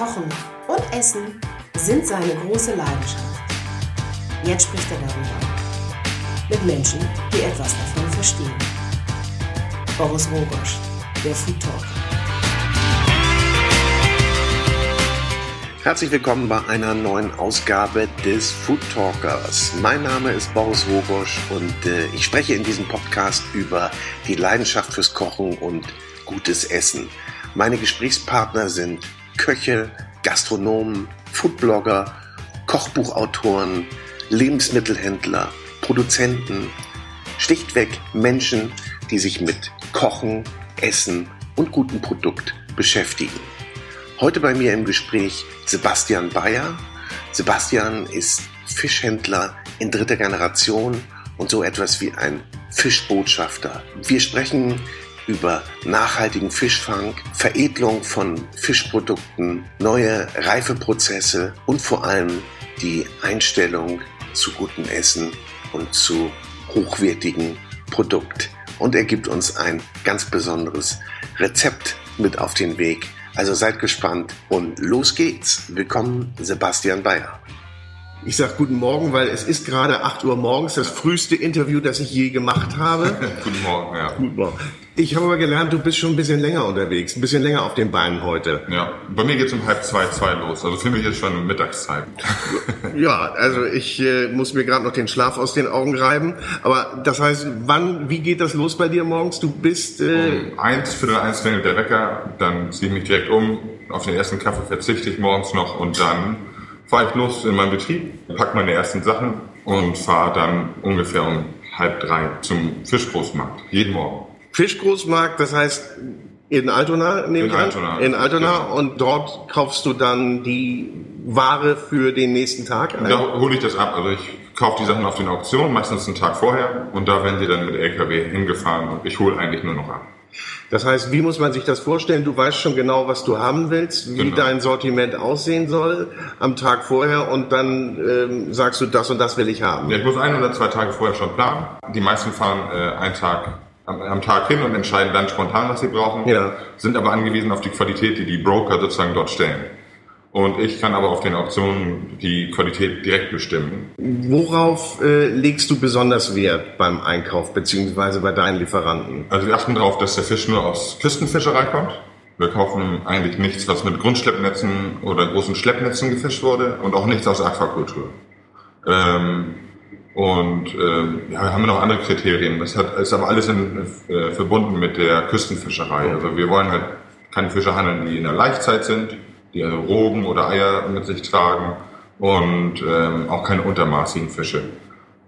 Kochen und Essen sind seine große Leidenschaft. Jetzt spricht er darüber. Mit Menschen, die etwas davon verstehen. Boris Rogosch, der Food Talker. Herzlich willkommen bei einer neuen Ausgabe des Food Talkers. Mein Name ist Boris Rogosch und äh, ich spreche in diesem Podcast über die Leidenschaft fürs Kochen und gutes Essen. Meine Gesprächspartner sind Köche, Gastronomen, Foodblogger, Kochbuchautoren, Lebensmittelhändler, Produzenten, schlichtweg Menschen, die sich mit Kochen, Essen und gutem Produkt beschäftigen. Heute bei mir im Gespräch Sebastian Bayer. Sebastian ist Fischhändler in dritter Generation und so etwas wie ein Fischbotschafter. Wir sprechen über nachhaltigen Fischfang, Veredelung von Fischprodukten, neue Reifeprozesse und vor allem die Einstellung zu gutem Essen und zu hochwertigen Produkt. Und er gibt uns ein ganz besonderes Rezept mit auf den Weg. Also seid gespannt und los geht's. Willkommen, Sebastian Bayer. Ich sage guten Morgen, weil es ist gerade 8 Uhr morgens, das früheste Interview, das ich je gemacht habe. guten Morgen, ja. Guten Morgen. Ich habe aber gelernt, du bist schon ein bisschen länger unterwegs, ein bisschen länger auf den Beinen heute. Ja, bei mir geht's um halb zwei, zwei los. Also für mich ist schon Mittagszeit. ja, also ich äh, muss mir gerade noch den Schlaf aus den Augen reiben. Aber das heißt, wann, wie geht das los bei dir morgens? Du bist... Äh um eins, Viertel eins klingelt der Wecker, dann ziehe ich mich direkt um. Auf den ersten Kaffee verzichte ich morgens noch und dann fahre ich los in meinen Betrieb, packe meine ersten Sachen und fahre dann ungefähr um halb drei zum Fischgroßmarkt. Jeden Morgen. Fischgroßmarkt, das heißt in Altona, nehme in ich Altona, an? In Altona. Genau. Und dort kaufst du dann die Ware für den nächsten Tag? Ein? Da hole ich das ab. Also ich kaufe die Sachen auf den Auktionen, meistens einen Tag vorher. Und da werden die dann mit LKW hingefahren und ich hole eigentlich nur noch ab. Das heißt, wie muss man sich das vorstellen? Du weißt schon genau, was du haben willst, wie genau. dein Sortiment aussehen soll am Tag vorher und dann ähm, sagst du, das und das will ich haben. Ja, ich muss ein oder zwei Tage vorher schon planen. Die meisten fahren äh, einen Tag am, am, Tag hin und entscheiden dann spontan, was sie brauchen, ja. sind aber angewiesen auf die Qualität, die die Broker sozusagen dort stellen. Und ich kann aber auf den Auktionen die Qualität direkt bestimmen. Worauf äh, legst du besonders Wert beim Einkauf beziehungsweise bei deinen Lieferanten? Also wir achten darauf, dass der Fisch nur aus Küstenfischerei kommt. Wir kaufen eigentlich nichts, was mit Grundschleppnetzen oder großen Schleppnetzen gefischt wurde und auch nichts aus Aquakultur. Ähm, und ähm, ja, wir haben noch andere Kriterien. Das hat, ist aber alles in, äh, verbunden mit der Küstenfischerei. Also wir wollen halt keine Fische handeln, die in der Laichzeit sind die also Rogen oder Eier mit sich tragen und ähm, auch keine untermaßigen Fische.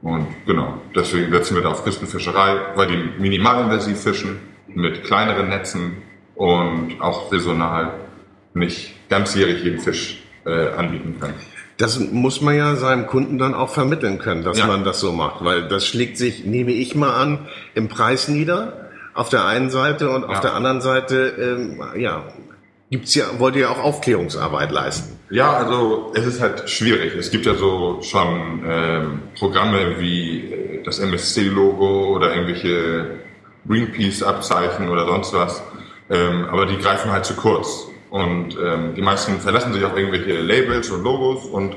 Und genau, deswegen setzen wir da auf Küstenfischerei, weil die minimalinvasiv fischen mit kleineren Netzen und auch saisonal nicht ganzjährig jeden Fisch äh, anbieten können. Das muss man ja seinem Kunden dann auch vermitteln können, dass ja. man das so macht, weil das schlägt sich, nehme ich mal an, im Preis nieder auf der einen Seite und auf ja. der anderen Seite, ähm, ja, gibt's ja, wollt ihr auch Aufklärungsarbeit leisten? Ja, also es ist halt schwierig. Es gibt ja so schon ähm, Programme wie äh, das MSC-Logo oder irgendwelche Greenpeace-Abzeichen oder sonst was. Ähm, aber die greifen halt zu kurz. Und ähm, die meisten verlassen sich auf irgendwelche Labels und Logos und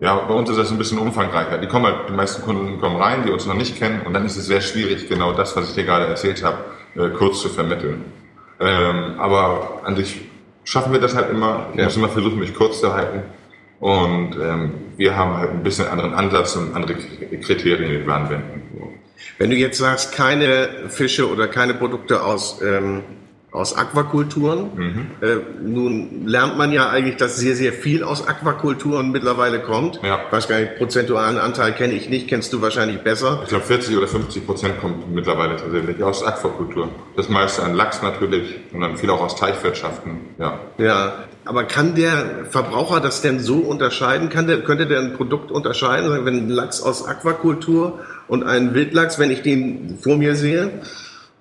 ja, bei uns ist das ein bisschen umfangreicher. Die kommen halt, die meisten Kunden kommen rein, die uns noch nicht kennen und dann ist es sehr schwierig, genau das, was ich dir gerade erzählt habe, äh, kurz zu vermitteln. Ähm, aber an sich schaffen wir das halt immer. Ich ja. muss immer versuchen, mich kurz zu halten. Und ähm, wir haben halt ein bisschen anderen Ansatz und andere Kriterien, die wir anwenden. Wenn du jetzt sagst, keine Fische oder keine Produkte aus ähm, aus Aquakulturen. Mhm. Äh, nun lernt man ja eigentlich, dass sehr, sehr viel aus Aquakulturen mittlerweile kommt. Ja. Weiß gar nicht, prozentualen Anteil kenne ich nicht, kennst du wahrscheinlich besser. Ich glaube 40 oder 50 Prozent kommt mittlerweile tatsächlich aus Aquakultur. Das meiste an Lachs natürlich und dann viel auch aus Teichwirtschaften. Ja. ja, aber kann der Verbraucher das denn so unterscheiden? Kann der, könnte der ein Produkt unterscheiden, wenn ein Lachs aus Aquakultur und ein Wildlachs, wenn ich den vor mir sehe?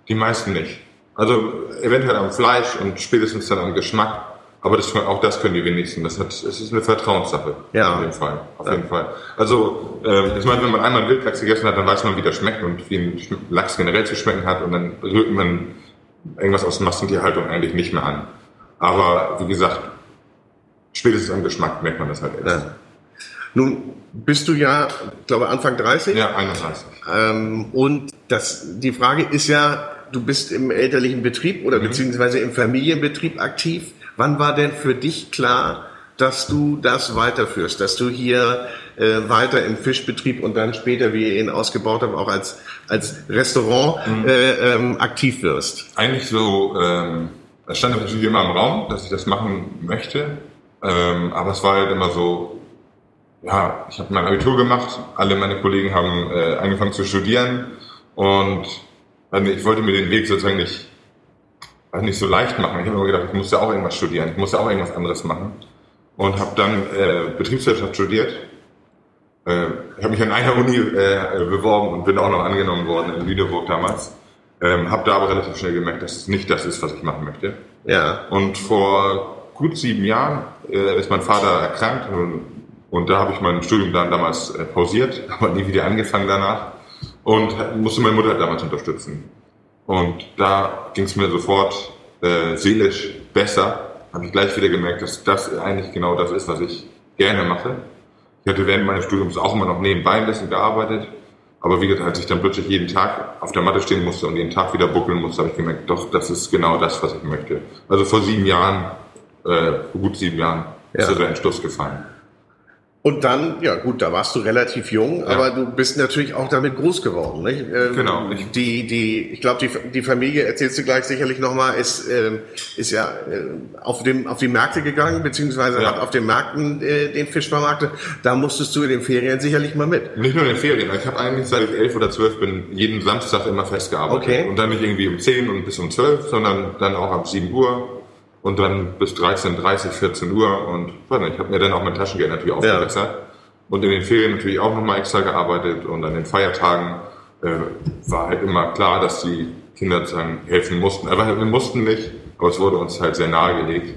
Die meisten nicht. Also eventuell am Fleisch und spätestens dann am Geschmack. Aber das, auch das können die wenigsten. Das, hat, das ist eine Vertrauenssache. Ja. In dem Fall. Auf ja. jeden Fall. Also, äh, ich meine, wenn man einmal Wildlachs gegessen hat, dann weiß man, wie der schmeckt und wie ein Lachs generell zu schmecken hat. Und dann rührt man irgendwas aus Massentierhaltung eigentlich nicht mehr an. Aber wie gesagt, spätestens am Geschmack merkt man das halt erst. Ja. Nun bist du ja, ich glaube, Anfang 30. Ja, 31. Ähm, und das, die Frage ist ja, du bist im elterlichen Betrieb oder mhm. beziehungsweise im Familienbetrieb aktiv. Wann war denn für dich klar, dass du das weiterführst, dass du hier äh, weiter im Fischbetrieb und dann später, wie ihr ihn ausgebaut habt, auch als, als Restaurant mhm. äh, ähm, aktiv wirst? Eigentlich so, ähm, es stand natürlich immer im Raum, dass ich das machen möchte, ähm, aber es war halt immer so, ja, ich habe mein Abitur gemacht, alle meine Kollegen haben äh, angefangen zu studieren und also ich wollte mir den Weg sozusagen nicht, also nicht so leicht machen. Ich habe immer gedacht, ich muss ja auch irgendwas studieren, ich muss ja auch irgendwas anderes machen und habe dann äh, Betriebswirtschaft studiert. Äh, ich habe mich an einer Uni äh, beworben und bin auch noch angenommen worden in Lüneburg damals. Ähm, habe da aber relativ schnell gemerkt, dass es nicht das ist, was ich machen möchte. Ja. Und vor gut sieben Jahren äh, ist mein Vater erkrankt und, und da habe ich mein Studium dann damals äh, pausiert, aber nie wieder angefangen danach und musste meine Mutter damals unterstützen. Und da ging es mir sofort äh, seelisch besser, habe ich gleich wieder gemerkt, dass das eigentlich genau das ist, was ich gerne mache. Ich hatte während meines Studiums auch immer noch nebenbei ein bisschen gearbeitet. Aber wie gesagt, als ich dann plötzlich jeden Tag auf der Matte stehen musste und jeden Tag wieder buckeln musste, habe ich gemerkt, doch, das ist genau das, was ich möchte. Also vor sieben Jahren, äh, vor gut sieben Jahren, ja. ist der Entschluss gefallen. Und dann, ja gut, da warst du relativ jung, ja. aber du bist natürlich auch damit groß geworden. Nicht? Ähm, genau. Ich, die, die, ich glaube, die, die Familie, erzählst du gleich sicherlich nochmal, ist, ähm, ist ja äh, auf, dem, auf die Märkte gegangen, beziehungsweise ja. hat auf den Märkten äh, den Fisch vermarktet. Da musstest du in den Ferien sicherlich mal mit. Nicht nur in den Ferien. Ich habe eigentlich seit ich elf oder zwölf bin jeden Samstag immer festgearbeitet. Okay. Und dann nicht irgendwie um zehn und bis um zwölf, sondern dann auch ab sieben Uhr und dann bis 13, 30, 14 Uhr und ich habe mir dann auch mein Taschengeld natürlich aufgebessert ja. und in den Ferien natürlich auch nochmal extra gearbeitet und an den Feiertagen äh, war halt immer klar, dass die Kinder dann helfen mussten. Aber wir mussten nicht, aber es wurde uns halt sehr nahegelegt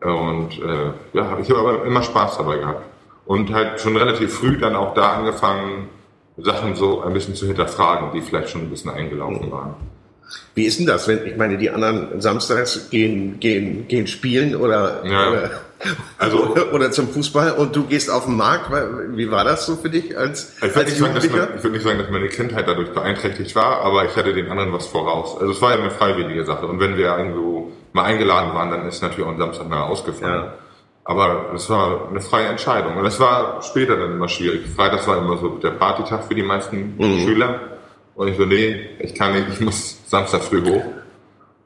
und äh, ja, ich habe aber immer Spaß dabei gehabt und halt schon relativ früh dann auch da angefangen, Sachen so ein bisschen zu hinterfragen, die vielleicht schon ein bisschen eingelaufen waren. Wie ist denn das, wenn, ich meine, die anderen samstags gehen, gehen, gehen spielen oder, ja. oder, also, oder zum Fußball und du gehst auf den Markt? Wie war das so für dich als, ich als Jugendlicher? Sagen, ich würde nicht sagen, dass meine Kindheit dadurch beeinträchtigt war, aber ich hatte den anderen was voraus. Also es war ja eine freiwillige Sache und wenn wir irgendwo mal eingeladen waren, dann ist natürlich auch ein Samstag mal ausgefallen. Ja. Aber es war eine freie Entscheidung. Und es war später dann immer schwierig. Freitag war immer so der Partytag für die meisten mhm. Schüler. Und ich so, nee, ich kann nicht, ich muss Samstag früh hoch.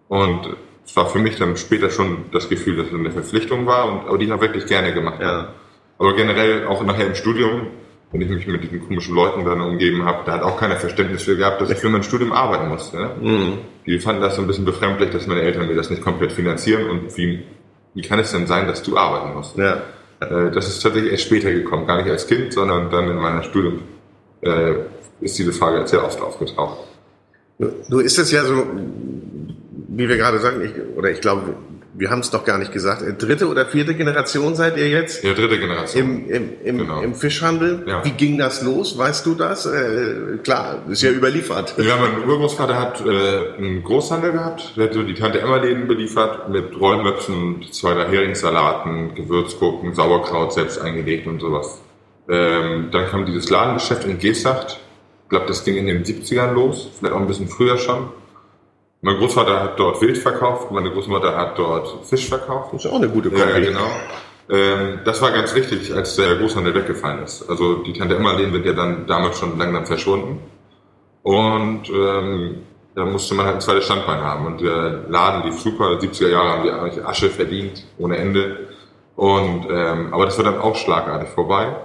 Und es war für mich dann später schon das Gefühl, dass es eine Verpflichtung war, und, aber die habe ich wirklich gerne gemacht. Ja. Aber generell auch nachher im Studium, wenn ich mich mit diesen komischen Leuten dann umgeben habe, da hat auch keiner Verständnis für gehabt, dass ich für mein Studium arbeiten musste. Ne? Mhm. Die fanden das so ein bisschen befremdlich, dass meine Eltern mir das nicht komplett finanzieren und wie, wie kann es denn sein, dass du arbeiten musst? Ja. Äh, das ist tatsächlich erst später gekommen, gar nicht als Kind, sondern dann in meiner Studium. Äh, ist diese Frage sehr oft aufgetaucht. Nur ist es ja so, wie wir gerade sagen, ich, oder ich glaube, wir haben es doch gar nicht gesagt, dritte oder vierte Generation seid ihr jetzt? Ja, dritte Generation. Im, im, im, genau. im Fischhandel. Ja. Wie ging das los? Weißt du das? Äh, klar, ist ja überliefert. Ja, mein Urgroßvater hat äh, einen Großhandel gehabt. Der hat so die Tante Emma-Läden beliefert mit Rollmöpfen, zwei Heringssalaten, Gewürzgurken, Sauerkraut selbst eingelegt und sowas. Ähm, dann kam dieses Ladengeschäft in Gesacht ich glaube, das ging in den 70ern los, vielleicht auch ein bisschen früher schon. Mein Großvater hat dort Wild verkauft, meine Großmutter hat dort Fisch verkauft. Das ist auch eine gute Kombi. Ja, genau. Ähm, das war ganz wichtig, als der Großhandel weggefallen ist. Also die Tante Emmerlehn wird ja dann damals schon langsam verschwunden. Und ähm, da musste man halt ein zweites Standbein haben. Und der Laden lief super. 70er Jahre haben die eigentlich Asche verdient, ohne Ende. Und ähm, aber das war dann auch schlagartig vorbei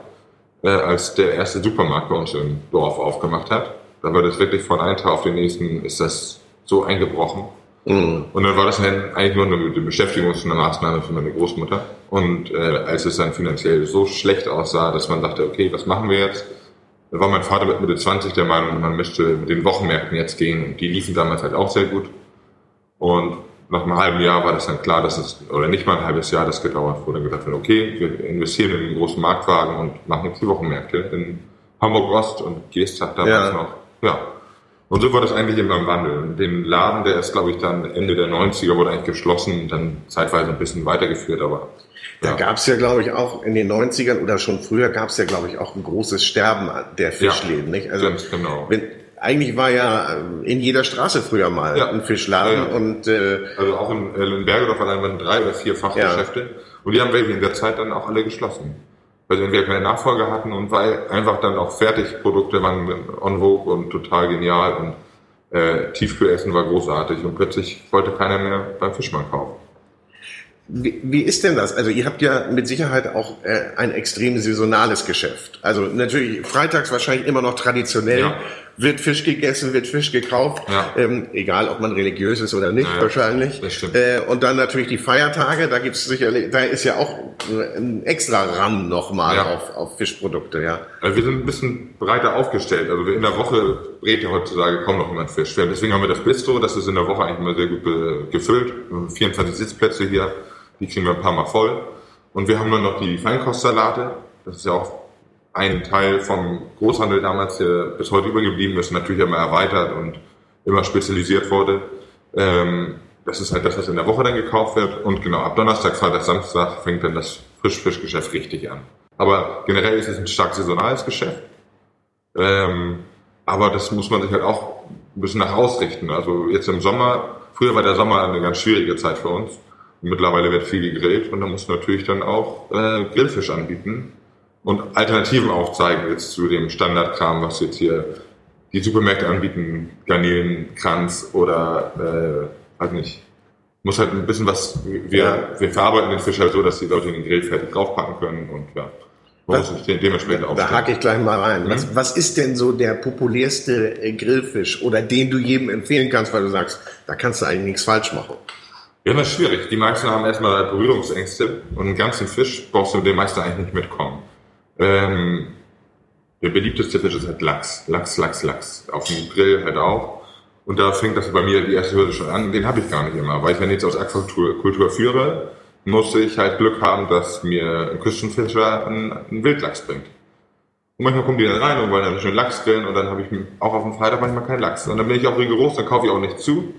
äh, als der erste Supermarkt bei uns im Dorf aufgemacht hat. Da war das wirklich von einem Tag auf den nächsten ist das so eingebrochen. Mhm. Und dann war das halt eigentlich nur eine Beschäftigungsmaßnahme für meine Großmutter. Und äh, als es dann finanziell so schlecht aussah, dass man dachte, okay, was machen wir jetzt? Da war mein Vater mit Mitte 20 der Meinung, man müsste mit den Wochenmärkten jetzt gehen. Und die liefen damals halt auch sehr gut. Und nach einem halben Jahr war das dann klar, dass es, oder nicht mal ein halbes Jahr das gedauert, dann gesagt wird, okay, wir investieren in einen großen Marktwagen und machen jetzt die Wochenmärkte in Hamburg Ost und Geestag damals ja. noch. Ja. Und so war das eigentlich immer im Wandel. Den Laden, der ist, glaube ich, dann Ende der 90er wurde eigentlich geschlossen und dann zeitweise ein bisschen weitergeführt, aber Da Ja. gab es ja, glaube ich, auch in den 90ern oder schon früher gab es ja, glaube ich, auch ein großes Sterben der Fischläden. Nicht? Also ganz genau. wenn, eigentlich war ja ähm, in jeder Straße früher mal Ja. ein Fischladen Ja, ja. und äh, Also auch in, äh, in Bergedorf allein waren drei oder vier Fachgeschäfte. Und die haben welche in der Zeit dann auch alle geschlossen. Weil sie entweder keine Nachfolger hatten und weil einfach dann auch Fertigprodukte waren on vogue und total genial und äh, Tiefkühlessen war großartig und plötzlich wollte keiner mehr beim Fischmann kaufen. Wie, wie ist denn das? Also ihr habt ja mit Sicherheit auch äh, ein extrem saisonales Geschäft. Also natürlich freitags wahrscheinlich immer noch traditionell Ja. Wird Fisch gegessen, wird Fisch gekauft, Ja. ähm, egal ob man religiös ist oder nicht Ja, wahrscheinlich. Das stimmt. Äh, und dann natürlich die Feiertage, da gibt's sicherlich, da ist ja auch ein extra Ram nochmal Ja. auf, auf Fischprodukte, ja. Also wir sind ein bisschen breiter aufgestellt. Also in der Woche brät ja heutzutage kaum noch jemand Fisch. Deswegen haben wir das Bistro, das ist in der Woche eigentlich immer sehr gut gefüllt. 24 Sitzplätze hier, die kriegen wir ein paar Mal voll. Und wir haben nur noch die Feinkostsalate. Das ist ja auch ein Teil vom Großhandel damals, der bis heute übergeblieben ist, natürlich immer erweitert und immer spezialisiert wurde. Ähm, das ist halt das, was in der Woche dann gekauft wird. Und genau, ab Donnerstag, Freitag, Samstag fängt dann das Frischfischgeschäft richtig an. Aber generell ist es ein stark saisonales Geschäft. Ähm, aber das muss man sich halt auch ein bisschen nach ausrichten. Also jetzt im Sommer, früher war der Sommer eine ganz schwierige Zeit für uns. Mittlerweile wird viel gegrillt und da muss natürlich dann auch äh, Grillfisch anbieten und Alternativen aufzeigen jetzt zu dem Standardkram, was jetzt hier die Supermärkte anbieten, Garnelenkranz oder äh, weiß nicht. Muss halt ein bisschen was, wir, wir verarbeiten den Fisch halt so, dass die Leute den Grill fertig draufpacken können und ja, de- dementsprechend Da aufstellen. hake ich gleich mal rein. Mhm. Was, was ist denn so der populärste äh, Grillfisch oder den du jedem empfehlen kannst, weil du sagst, da kannst du eigentlich nichts falsch machen? Ja, das ist schwierig. Die meisten haben erstmal Berührungsängste und einen ganzen Fisch brauchst du mit dem meisten eigentlich nicht mitkommen. Ähm, der beliebteste Fisch ist halt Lachs. Lachs, Lachs, Lachs. Auf dem Grill halt auch. Und da fängt das bei mir die erste Hürde schon an. Den habe ich gar nicht immer, weil ich, wenn ich jetzt aus Aquakultur Kultur führe, musste ich halt Glück haben, dass mir ein Küstenfischer einen, einen Wildlachs bringt. Und manchmal kommen die dann rein und wollen dann schön Lachs grillen und dann habe ich auch auf dem Freitag manchmal keinen Lachs. Und dann bin ich auch rigoros, dann kaufe ich auch nicht zu.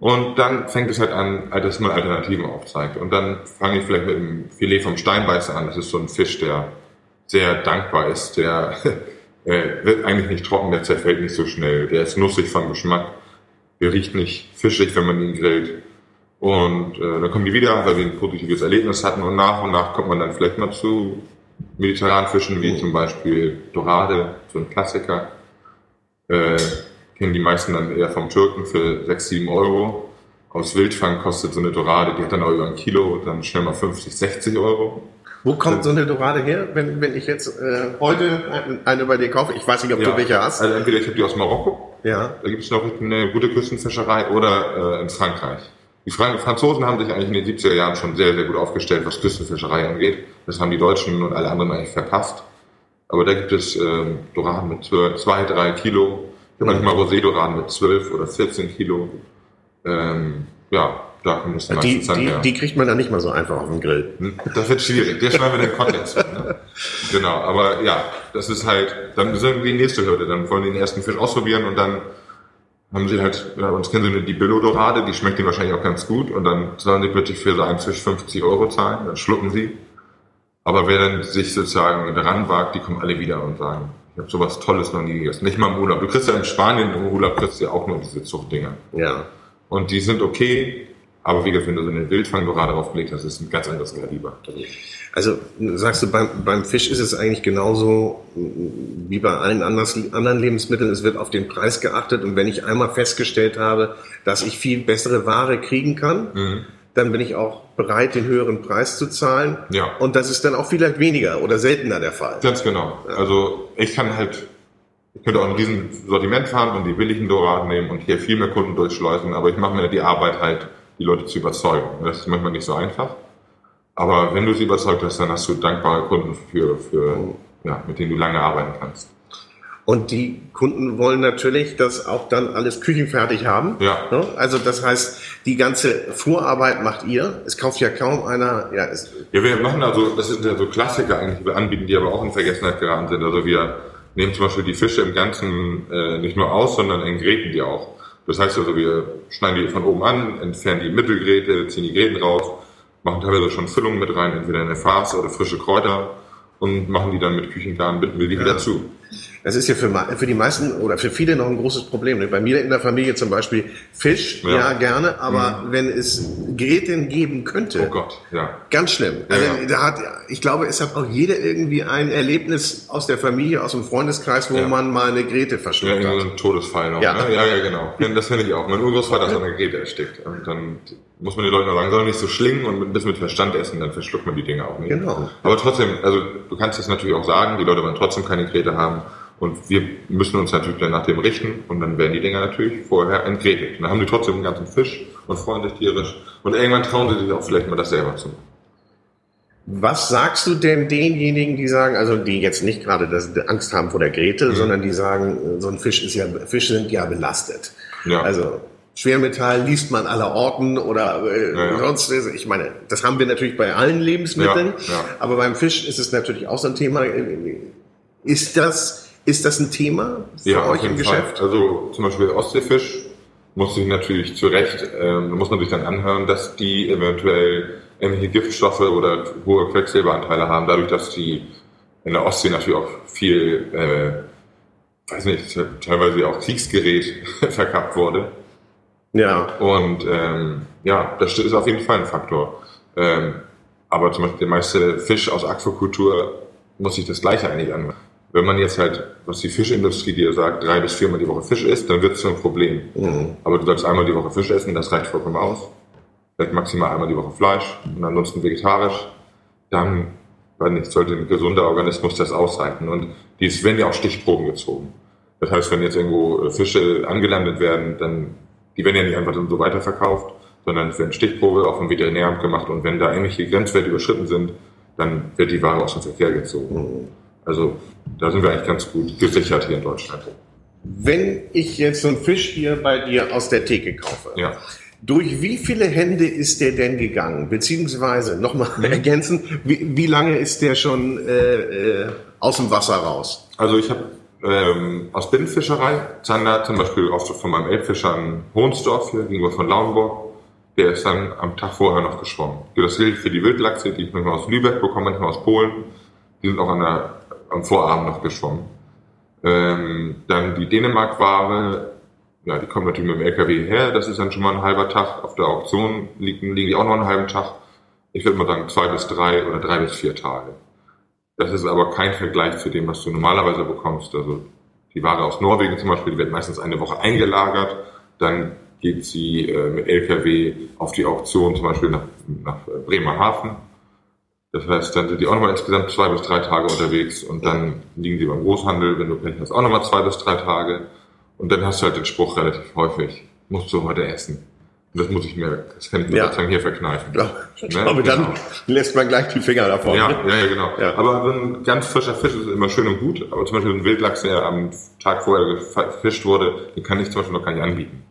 Und dann fängt es halt an, dass man Alternativen aufzeigt. Und dann fange ich vielleicht mit dem Filet vom Steinbeißer an. Das ist so ein Fisch, der sehr dankbar ist. Der äh, wird eigentlich nicht trocken, der zerfällt nicht so schnell. Der ist nussig vom Geschmack. Der riecht nicht fischig, wenn man ihn grillt. Und äh, dann kommen die wieder, weil wir ein positives Erlebnis hatten. Und nach und nach kommt man dann vielleicht mal zu mediterranen Fischen, wie zum Beispiel Dorade, so ein Klassiker. Äh, kennen die meisten dann eher vom Türken für 6, 7 Euro. Aus Wildfang kostet so eine Dorade, die hat dann auch über ein Kilo, dann schnell mal 50, 60 Euro. Wo kommt so eine Dorade her, wenn, wenn ich jetzt äh, heute eine- bei dir kaufe? Ich weiß nicht, ob du welche hast. Also entweder ich habe die aus Marokko, Ja. da gibt es noch eine gute Küstenfischerei, oder äh, in Frankreich. Die Frank Franzosen haben sich eigentlich in den 70er Jahren schon sehr, sehr gut aufgestellt, was Küstenfischerei angeht. Das haben die Deutschen und alle anderen eigentlich verpasst. Aber da gibt es ähm, Doraden mit 2, 3 Kilo, manchmal Rosé-Doraden mit 12 oder 14 Kilo. Ähm, ja, da kommt es Die, dann die, her. die kriegt man dann nicht mal so einfach auf dem Grill. Das wird schwierig. Der schneiden wir den Kontext. mit, Ne? Genau, aber ja, das ist halt, dann sind wir die nächste Hürde. Dann wollen die den ersten Fisch ausprobieren und dann haben sie halt, ja, uns kennen sie die Billo-Dorade, die schmeckt ihnen wahrscheinlich auch ganz gut und dann sollen sie plötzlich für so einen Fisch 50 Euro zahlen, dann schlucken sie. Aber wer dann sich sozusagen daran wagt, die kommen alle wieder und sagen, ich habe sowas Tolles noch nie gegessen. Nicht mal im Urlaub. Du kriegst ja in Spanien im Urlaub kriegst du ja auch nur diese Zuchtdinger. Ja. Und die sind okay, aber wie gesagt, wenn du so eine Wildfang-Dorade draufgelegt hast, ist ein ganz anderes Kaliber. Also, sagst du, beim, beim Fisch ist es eigentlich genauso wie bei allen anders, anderen Lebensmitteln. Es wird auf den Preis geachtet und wenn ich einmal festgestellt habe, dass ich viel bessere Ware kriegen kann, Mhm. dann bin ich auch bereit, den höheren Preis zu zahlen. Ja. Und das ist dann auch vielleicht weniger oder seltener der Fall. Ganz genau. Also ich kann halt, ich könnte auch ein riesen Sortiment fahren und die billigen Doraden nehmen und hier viel mehr Kunden durchschleusen, aber ich mache mir die Arbeit halt, die Leute zu überzeugen. Das ist manchmal nicht so einfach. Aber wenn du sie überzeugt hast, dann hast du dankbare Kunden für, für ja, mit denen du lange arbeiten kannst. Und die Kunden wollen natürlich das auch dann alles küchenfertig haben. Ja. Ne? Also das heißt, die ganze Vorarbeit macht ihr. Es kauft ja kaum einer. Ja, es, Ja, wir machen also, das sind ja so Klassiker eigentlich, die wir anbieten, die aber auch in Vergessenheit geraten sind. Also wir nehmen zum Beispiel die Fische im Ganzen äh, nicht nur aus, sondern entgräten die auch. Das heißt also, wir schneiden die von oben an, entfernen die Mittelgräte, ziehen die Gräten raus, machen teilweise schon Füllungen mit rein, entweder eine Farce oder frische Kräuter und machen die dann mit Küchengarn, binden wir die ja. wieder zu. Das ist ja für, für die meisten oder für viele noch ein großes Problem. Ne? Bei mir in der Familie zum Beispiel Fisch, ja, ja gerne, aber mhm. wenn es Gräten geben könnte, oh Gott, ja. ganz schlimm. Also, ja, da hat, ich glaube, es hat auch jeder irgendwie ein Erlebnis aus der Familie, aus dem Freundeskreis, wo ja. man mal eine Grete verschluckt ja, hat. ein Todesfall noch. Ja, ne? ja, ja, genau. Das finde ich auch. Mein Urgroßvater hat an einer Grete erstickt. Und dann muss man den Leuten auch sagen, soll nicht so schlingen und ein bisschen mit Verstand essen, dann verschluckt man die Dinge auch nicht. Genau. Aber trotzdem, also du kannst das natürlich auch sagen, die Leute wollen trotzdem keine Grete haben. Und wir müssen uns natürlich dann nach dem richten und dann werden die Dinger natürlich vorher entgrätet. Und dann haben die trotzdem einen ganzen Fisch und freuen sich tierisch. Und irgendwann trauen sie sich auch vielleicht mal das selber zu machen. Was sagst du denn denjenigen, die sagen, also die jetzt nicht gerade das, Angst haben vor der Grete, mhm. sondern die sagen, so ein Fisch ist ja, Fische sind ja belastet. Ja. Also Schwermetall liest man aller Orten oder äh, ja, ja. sonst. Ich meine, das haben wir natürlich bei allen Lebensmitteln, ja, aber beim Fisch ist es natürlich auch so ein Thema. Ist das ist das ein Thema für ja, euch im Geschäft? Fall. Also zum Beispiel Ostseefisch muss sich natürlich zu Recht, ähm, muss man sich dann anhören, dass die eventuell irgendwelche Giftstoffe oder hohe Quecksilberanteile haben, dadurch, dass die in der Ostsee natürlich auch viel, äh, weiß nicht, teilweise auch Kriegsgerät verkappt wurde. Ja. Und ähm, ja, das ist auf jeden Fall ein Faktor. Ähm, aber zum Beispiel der meiste Fisch aus Aquakultur muss sich das Gleiche eigentlich anhören. Wenn man jetzt halt, was die Fischindustrie dir sagt, drei bis viermal die Woche Fisch isst, dann wird es ein Problem. Mhm. Aber du sollst einmal die Woche Fisch essen, das reicht vollkommen aus. Vielleicht maximal einmal die Woche Fleisch und ansonsten vegetarisch. Dann, weil nicht, sollte ein gesunder Organismus das aushalten. Und die werden ja auch Stichproben gezogen. Das heißt, wenn jetzt irgendwo äh, Fische angelandet werden, dann, die werden ja nicht einfach so weiterverkauft, sondern es werden Stichprobe auf dem Veterinäramt gemacht und wenn da ähnliche Grenzwerte überschritten sind, dann wird die Ware aus dem Verkehr gezogen. Mhm. Also da sind wir eigentlich ganz gut gesichert hier in Deutschland. Wenn ich jetzt so einen Fisch hier bei dir aus der Theke kaufe, ja. durch wie viele Hände ist der denn gegangen? Beziehungsweise, nochmal mhm. ergänzen, wie, wie, lange ist der schon äh, äh, aus dem Wasser raus? Also ich habe ähm, aus Binnenfischerei, Zander zum Beispiel oft von meinem Elbfischer in Hohnsdorf hier gegenüber von Lauenburg, der ist dann am Tag vorher noch geschwommen. Das gilt für die Wildlachse, die ich manchmal aus Lübeck bekomme, manchmal aus Polen. Die sind auch an der am Vorabend noch geschwommen. Ähm, dann die Dänemark-Ware, ja, die kommt natürlich mit dem LKW her, das ist dann schon mal ein halber Tag. Auf der Auktion liegen, liegen die auch noch einen halben Tag. Ich würde mal sagen zwei bis drei oder drei bis vier Tage. Das ist aber kein Vergleich zu dem, was du normalerweise bekommst. Also die Ware aus Norwegen zum Beispiel, die wird meistens eine Woche eingelagert, dann geht sie äh, mit LKW auf die Auktion zum Beispiel nach, nach Bremerhaven das heißt, dann sind die auch nochmal insgesamt zwei bis drei Tage unterwegs und dann liegen sie beim Großhandel, wenn du Pech hast, auch nochmal zwei bis drei Tage. Und dann hast du halt den Spruch relativ häufig, musst du heute essen. Und das muss ich mir, das kann ich mir ja. sozusagen hier verkneifen. Ja, ich ne? glaube, dann genau. lässt man gleich die Finger davon. Ja, ne? ja, ja, genau. Ja. Aber so ein ganz frischer Fisch ist immer schön und gut. Aber zum Beispiel ein Wildlachs, der am Tag vorher gefischt wurde, den kann ich zum Beispiel noch gar nicht anbieten.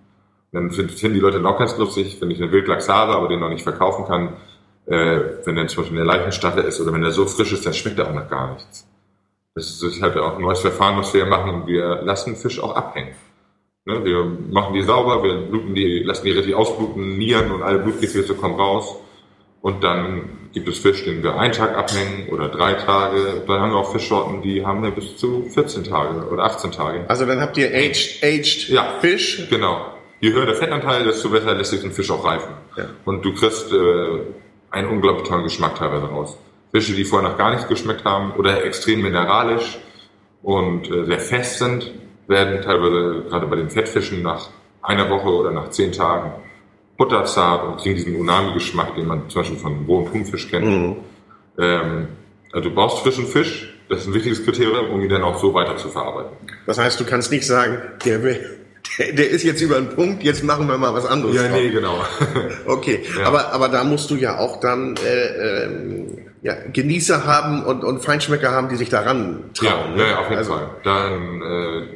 Dann finden die Leute noch ganz lustig, wenn ich einen Wildlachs habe, aber den noch nicht verkaufen kann, äh, wenn er zum Beispiel in der Leichenstache ist oder wenn er so frisch ist, dann schmeckt er auch noch gar nichts. Das ist halt auch ein neues Verfahren, was wir machen. Wir lassen Fisch auch abhängen. Ne? Wir machen die sauber, wir bluten die, lassen die richtig ausbluten, Nieren und alle Blutgefäße kommen raus. Und dann gibt es Fisch, den wir einen Tag abhängen oder drei Tage. Dann haben wir auch Fischsorten, die haben wir bis zu 14 Tage oder 18 Tage. Also dann habt ihr aged, aged ja, Fisch? Genau. Je höher der Fettanteil, desto besser lässt sich ein Fisch auch reifen. Ja. Und du kriegst äh, einen unglaublich tollen Geschmack teilweise raus. Fische, die vorher noch gar nichts geschmeckt haben oder extrem mineralisch und äh, sehr fest sind, werden teilweise gerade bei den Fettfischen nach einer Woche oder nach zehn Tagen butterzart und kriegen diesen Unami-Geschmack, den man zum Beispiel von rohen Thunfisch kennt. Mhm. Ähm, also du brauchst frischen Fisch, das ist ein wichtiges Kriterium, um ihn dann auch so weiter zu verarbeiten. Das heißt, du kannst nicht sagen, der will der ist jetzt über den Punkt, jetzt machen wir mal was anderes. Ja, nee, genau. okay, ja. aber, aber da musst du ja auch dann äh, äh, ja, Genießer haben und, und Feinschmecker haben, die sich daran trauen. Ja, ne? ja, auf jeden also, Fall. Dann äh,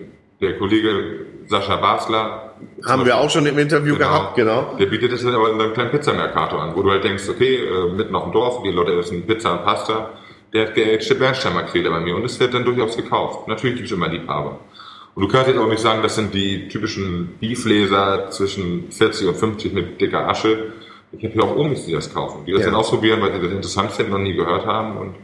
der Kollege Sascha Basler. Haben wir auch schon im Interview genau, gehabt, genau. Der bietet das aber in einem kleinen Pizzamercator an, wo du halt denkst, okay, äh, mitten auf dem Dorf, die Leute essen Pizza und Pasta. der hat geagte Bernsteinmakrele bei mir und es wird dann durchaus gekauft. Natürlich gibt es immer Liebhaber. Und du kannst jetzt auch nicht sagen, das sind die typischen Beefleser zwischen 40 und 50 mit dicker Asche. Ich habe hier auch Omis, die das kaufen, die das Ja. dann ausprobieren, weil sie das interessant finden und nie gehört haben. Und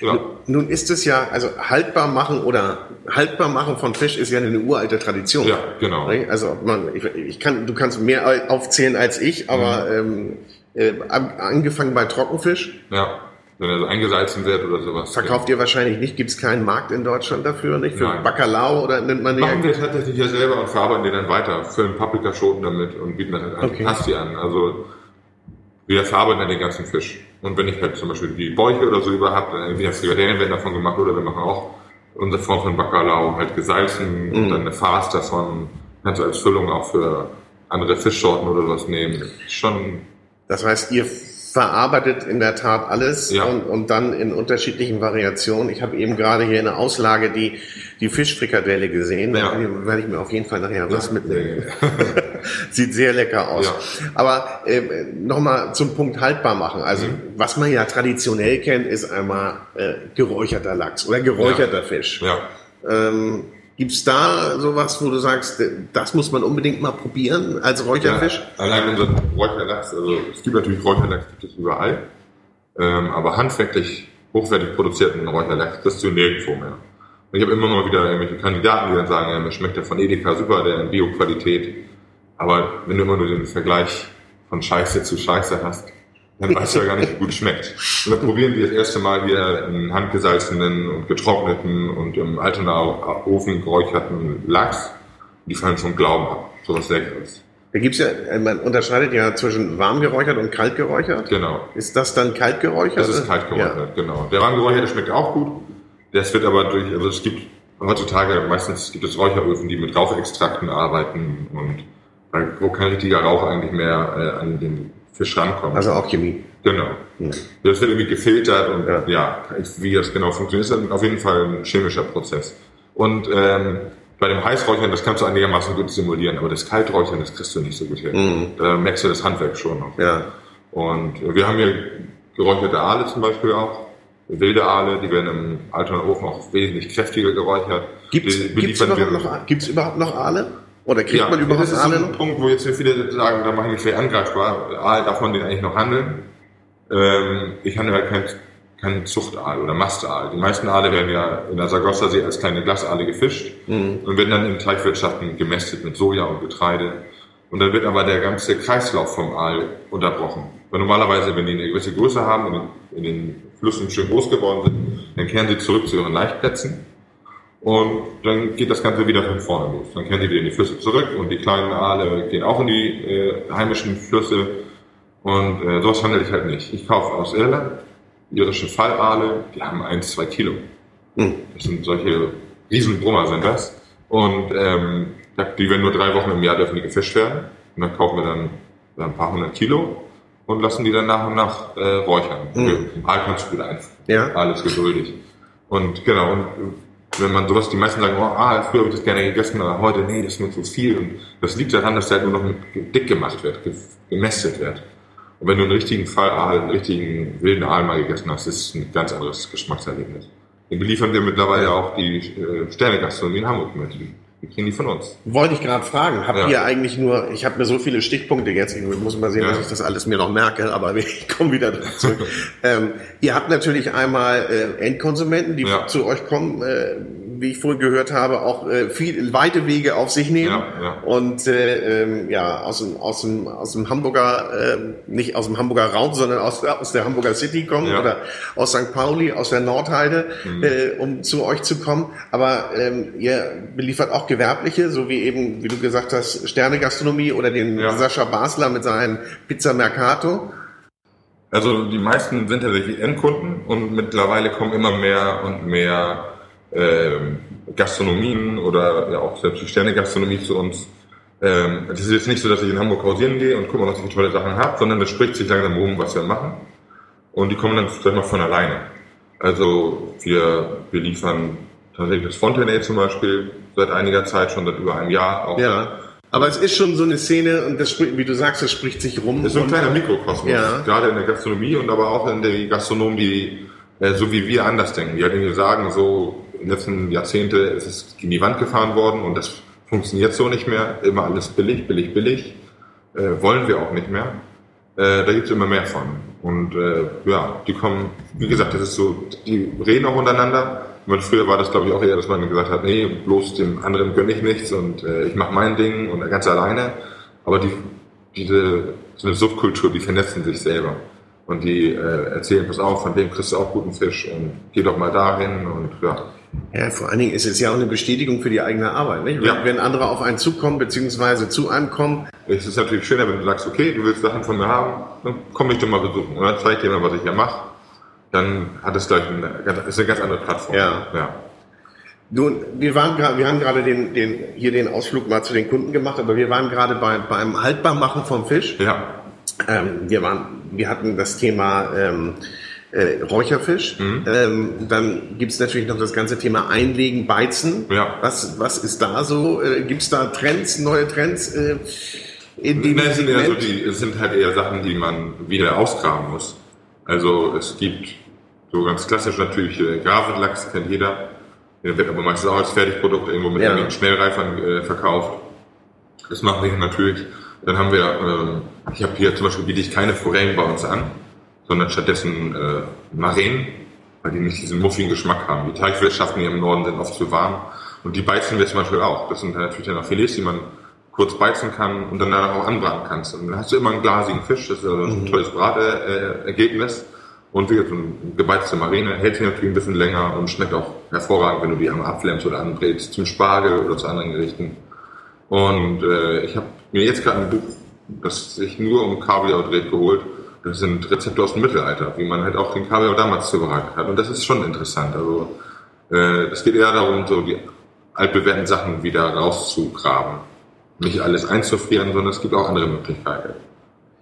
ja, Nun ist es ja, also haltbar machen oder haltbar machen von Fisch ist ja eine uralte Tradition. ja genau. Also man, ich, ich kann, du kannst mehr aufzählen als ich, aber Mhm. ähm, äh, an- angefangen bei Trockenfisch Ja, wenn er so eingesalzen wird oder sowas. verkauft ihr wahrscheinlich nicht. Gibt es keinen Markt in Deutschland dafür, nicht? Für Nein. Bacalao oder nennt man den? Machen wir tatsächlich ja selber und verarbeiten den dann weiter, füllen Paprikaschoten damit und bieten das halt an, Okay. Pasti an. Also wir verarbeiten dann den ganzen Fisch. Und wenn ich halt zum Beispiel die Bäuche oder so über habe, dann entweder Frikadellen werden davon gemacht oder wir machen auch unsere Form von Bacalao halt gesalzen und dann eine Farce davon. Kannst du als Füllung auch für andere Fischsorten oder sowas nehmen. Schon, Das heißt, ihr verarbeitet in der Tat alles Ja. und, und dann in unterschiedlichen Variationen. Ich habe eben gerade hier in der Auslage die, die Fischfrikadelle gesehen. Da Ja. werde ich mir auf jeden Fall nachher was mitnehmen. Sieht sehr lecker aus. Ja. Aber äh, nochmal zum Punkt haltbar machen. Also Mhm. was man ja traditionell kennt, ist einmal äh, geräucherter Lachs oder geräucherter Fisch. ja. Ähm, gibt's da sowas, wo du sagst, das muss man unbedingt mal probieren als Räucherfisch? Ja, allein unser Räucherlachs, also es gibt natürlich Räucherlachs, gibt es überall, ähm, aber handwerklich hochwertig produzierten Räucherlachs kriegst du nirgendwo mehr. Und ich habe immer mal wieder irgendwelche Kandidaten, die dann sagen, ja, mir schmeckt der von Edeka super, der in Bio-Qualität. Aber wenn du immer nur den Vergleich von Scheiße zu Scheiße hast, dann weißt du ja gar nicht, wie gut schmeckt. Und dann probieren wir das erste Mal hier einen handgesalzenen und getrockneten und im Altenaer Ofen geräucherten Lachs. Die fallen vom Glauben ab. Sowas Leckeres. Da gibt's ja, man unterscheidet ja zwischen warm geräuchert und kalt geräuchert. Genau. Ist das dann kalt geräuchert? Das ist kalt geräuchert, genau. Der warmgeräucherte schmeckt auch gut. Das wird aber durch, also es gibt heutzutage meistens gibt es Räucheröfen, die mit Rauchextrakten arbeiten und da- wo kein richtiger Rauch eigentlich mehr äh, an den Fisch rankommt. Also auch Chemie. genau. Das wird irgendwie gefiltert und Ja. ja, wie das genau funktioniert, ist auf jeden Fall ein chemischer Prozess. Und ähm, bei dem Heißräuchern, das kannst du einigermaßen gut simulieren, aber das Kalträuchern, das kriegst du nicht so gut hin. Da merkst du das Handwerk schon noch. Mhm. Ja. Und wir haben hier geräucherte Aale zum Beispiel auch. Wilde Aale, die werden im Altonaer Ofen auch wesentlich kräftiger geräuchert. Überhaupt noch, gibt's überhaupt noch Aale? Oder kriegt ja, man überhaupt das ist so ein? Punkt, wo jetzt viele sagen, da mache ich mich schwer angreifbar. Aal darf man den eigentlich noch handeln. Ähm, ich handle halt kein, kein Zuchtaal oder Mastaal. Die meisten Aale werden ja in der Sargassosee als kleine Glasaale gefischt Mhm. und werden dann in Teichwirtschaften gemästet mit Soja und Getreide. Und dann wird aber der ganze Kreislauf vom Aal unterbrochen. Weil normalerweise, wenn die eine gewisse Größe haben und in den Flüssen schön groß geworden sind, dann kehren sie zurück zu ihren Laichplätzen. Und dann geht das Ganze wieder von vorne los. Dann kehren die wieder in die Flüsse zurück und die kleinen Aale gehen auch in die äh, heimischen Flüsse. Und äh, sowas handle ich halt nicht. Ich kaufe aus Irland irische Fallaale, die haben eins, zwei Kilo. Hm. Das sind solche Riesenbrummer sind das. Und ähm, die werden nur drei Wochen im Jahr dürfen die gefischt werden. Und dann kaufen wir dann ein paar hundert Kilo und lassen die dann nach und nach äh, räuchern. Mhm. Aal kannst du gut einführen. Ja. Aal ist geduldig. Und genau, und wenn man sowas, die meisten sagen, oh, ah, früher habe ich das gerne gegessen, aber heute, nee, das ist mir zu viel. Und das liegt daran, dass der halt nur noch dick gemacht wird, ge- gemästet wird. Und wenn du einen richtigen Fallaal, einen richtigen wilden Aal mal gegessen hast, ist es ein ganz anderes Geschmackserlebnis. Den beliefern wir mittlerweile auch die äh, Sterne-Gastronomie in Hamburg mit. Die kriegen die von uns. Wollte ich gerade fragen, habt Ja. ihr eigentlich nur, ich habe mir so viele Stichpunkte jetzt, ich muss mal sehen, Ja. dass ich das alles mir noch merke, aber ich komme wieder dazu. ähm, ihr habt natürlich einmal äh, Endkonsumenten, die Ja. zu euch kommen, äh, wie ich vorhin gehört habe, auch äh, viel weite Wege auf sich nehmen Ja, ja. und äh, ähm, ja aus dem aus dem aus dem Hamburger äh, nicht aus dem Hamburger Raum, sondern aus, aus der Hamburger City kommen Ja. Mhm. oder aus St. Pauli, aus der Nordheide, äh, um zu euch zu kommen. Aber ähm, ihr beliefert auch Gewerbliche, so wie eben, wie du gesagt hast, Sterne-Gastronomie oder den. Sascha Basler mit seinen Pizza Mercato. Also die meisten sind tatsächlich Endkunden und mittlerweile kommen immer mehr und mehr Gastronomien oder ja auch selbst die Sterne-Gastronomie zu uns. Ähm, es ist jetzt nicht so, dass ich in Hamburg hausieren gehe und gucke mal, was ich für tolle Sachen habe, sondern es spricht sich langsam rum, was wir machen. Und die kommen dann sag mal von alleine. Also wir, wir liefern tatsächlich das Fontenay zum Beispiel seit einiger Zeit, schon seit über einem Jahr. Auch Ja. Aber es ist schon so eine Szene und das spricht, wie du sagst, das spricht sich rum. Das ist so ein kleiner Mikrokosmos, Ja. gerade in der Gastronomie und aber auch in der Gastronomen, die äh, so wie wir anders denken. Wir halt sagen, so in den letzten Jahrzehnten ist es in die Wand gefahren worden und das funktioniert so nicht mehr. Immer alles billig, billig, billig. Äh, wollen wir auch nicht mehr. Äh, da gibt es immer mehr von. Und äh, ja, die kommen, wie gesagt, das ist so, die reden auch untereinander. Und früher war das, glaube ich, auch eher, dass man gesagt hat, nee, bloß dem anderen gönne ich nichts und äh, ich mache mein Ding und ganz alleine. Aber die, diese so eine Subkultur, die vernetzen sich selber. Und die äh, erzählen, pass auf, von dem kriegst du auch guten Fisch und geh doch mal dahin und ja. Ja, vor allen Dingen ist es ja auch eine Bestätigung für die eigene Arbeit. Nicht? Ja. Wenn andere auf einen zukommen, beziehungsweise zu einem kommen. Es ist natürlich schöner, wenn du sagst, okay, du willst Sachen von mir haben, dann komm ich doch mal besuchen. Und dann zeig ich dir mal, was ich hier mache. Dann hat es gleich eine, ist eine ganz andere Plattform. Ja. ja. Nun, wir waren gerade, wir haben gerade den, den, hier den Ausflug mal zu den Kunden gemacht, aber wir waren gerade bei, beim Haltbarmachen vom Fisch. Ja. Ähm, wir waren, wir hatten das Thema, ähm, äh, Räucherfisch. Mhm. Ähm, dann gibt's natürlich noch das ganze Thema Einlegen, Beizen. Ja. Was, was ist da so? Äh, gibt's da Trends, neue Trends? Äh, in dem Nein, sind eher so die, es sind halt eher Sachen, die man wieder ausgraben muss. Also es gibt so ganz klassisch natürlich äh, Gravelachs, kennt jeder. Der wird aber meistens auch als Fertigprodukt irgendwo mit ja. Schnellreifern äh, verkauft. Das machen wir natürlich. Dann haben wir, äh, ich habe hier zum Beispiel biete ich keine Forellen bei uns an sondern stattdessen äh, Mareen, weil die nicht diesen muffigen Geschmack haben. Die Teichwirtschaften hier im Norden sind oft zu warm und die beizen wir zum Beispiel auch. Das sind natürlich dann auch Filets, die man kurz beizen kann und dann danach auch anbraten kannst. Und dann hast du immer einen glasigen Fisch, das ist also ein mhm. tolles Bratergebnis. Und wie gesagt, eine gebeizte Marine hält sich natürlich ein bisschen länger und schmeckt auch hervorragend, wenn du die am abflammst oder anbrätst, zum Spargel oder zu anderen Gerichten. Und äh, ich habe mir jetzt gerade ein Buch, das sich nur um Kaviar dreht, geholt sind Rezepte aus dem Mittelalter, wie man halt auch den Kaviar damals zubereitet hat. Und das ist schon interessant. Also äh, es geht eher darum, so die altbewährten Sachen wieder rauszugraben. Nicht alles einzufrieren, sondern es gibt auch andere Möglichkeiten.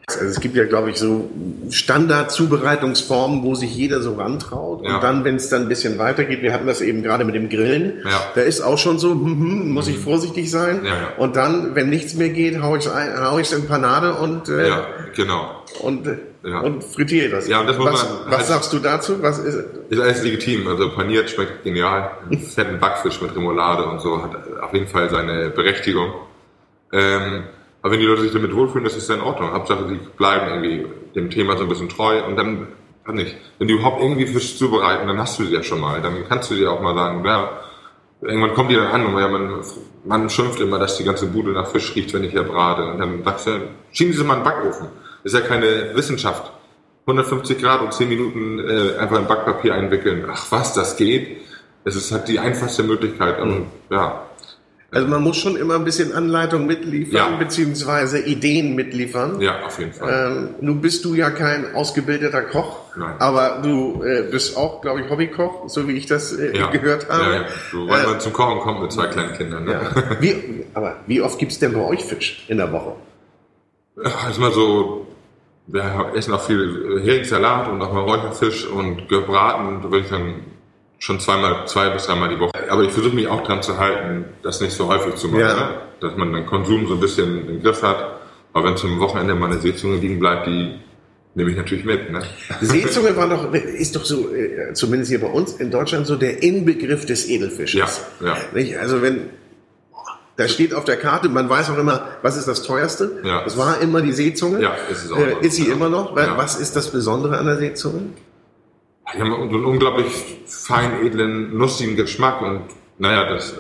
Also es gibt ja, glaube ich, so Standard-Zubereitungsformen, wo sich jeder so rantraut. Ja. Und dann, wenn es dann ein bisschen weitergeht, wir hatten das eben gerade mit dem Grillen, ja. da ist auch schon so, hm, hm, muss ich mhm. vorsichtig sein. Ja, und dann, wenn nichts mehr geht, hau ich hau ich's in Panade und äh, ja, genau. und ja. und frittiere das. Ja, und das muss was, man, was sagst du dazu? Was ist, ist alles legitim. Also paniert schmeckt genial. Fetten Backfisch mit Remoulade und so hat auf jeden Fall seine Berechtigung. Ähm, aber wenn die Leute sich damit wohlfühlen, das ist ja in Ordnung. Hauptsache, sie bleiben irgendwie dem Thema so ein bisschen treu und dann, dann nicht. Wenn die überhaupt irgendwie Fisch zubereiten, dann hast du sie ja schon mal. Dann kannst du dir auch mal sagen, ja, irgendwann kommt die dann an und man, man schimpft immer, dass die ganze Bude nach Fisch riecht, wenn ich hier brate. Und dann sagst du, schieben Sie mal in den Backofen. Ist ja keine Wissenschaft. 150 Grad und 10 Minuten äh, einfach in Backpapier einwickeln. Ach was, das geht. Es ist halt die einfachste Möglichkeit. Mhm. ja, also man muss schon immer ein bisschen Anleitung mitliefern, ja. beziehungsweise Ideen mitliefern. Ja, auf jeden Fall. Ähm, nun bist du ja kein ausgebildeter Koch, Nein. aber du äh, bist auch, glaube ich, Hobbykoch, so wie ich das äh, ja. gehört habe. Ja, ja. Weil äh, man zum Kochen kommt mit zwei kleinen Kindern. Ne? Ja. Wie, aber wie oft gibt's denn bei euch Fisch in der Woche? Ja, ist mal so, wir essen auch viel Heringssalat und auch mal Räucherfisch und gebraten, da würde ich dann schon zweimal, zwei bis dreimal die Woche. Aber ich versuche mich auch dran zu halten, das nicht so häufig zu machen, ja. ne? dass man den Konsum so ein bisschen im Griff hat. Aber wenn zum Wochenende mal eine Seezunge liegen bleibt, die nehme ich natürlich mit. Ne? Seezunge war doch, ist doch so, äh, zumindest hier bei uns in Deutschland, so der Inbegriff des Edelfisches. Ja, ja. Nicht? Also wenn, da steht auf der Karte, man weiß auch immer, was ist das teuerste? Ja. Das war immer die Seezunge. Ja, ist es auch. Äh, ist sie ja. immer noch? Ja. Was ist das Besondere an der Seezunge? Die haben so einen unglaublich fein, edlen, nussigen Geschmack und naja, das,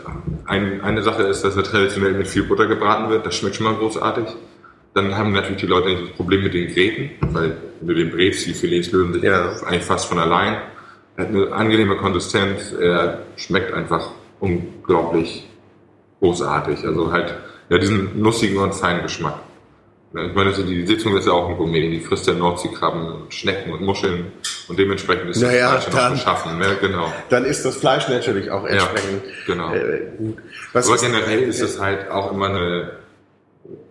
ein, eine Sache ist, dass er traditionell mit viel Butter gebraten wird, das schmeckt schon mal großartig. Dann haben natürlich die Leute das Problem mit den Gräten, weil du den brätst, die Filets lösen sich ja. eigentlich fast von allein. Er hat eine angenehme Konsistenz, er schmeckt einfach unglaublich großartig. Also halt, ja, diesen nussigen und feinen Geschmack. Ich meine, die Sitzung ist ja auch ein Gourmet, die frisst ja Nordseekrabben, Schnecken und Muscheln und dementsprechend ist naja, das Fleisch dann, noch beschaffen. Ne? Genau. Dann ist das Fleisch natürlich auch entsprechend ja, genau. Äh, Aber generell ist es halt auch immer eine,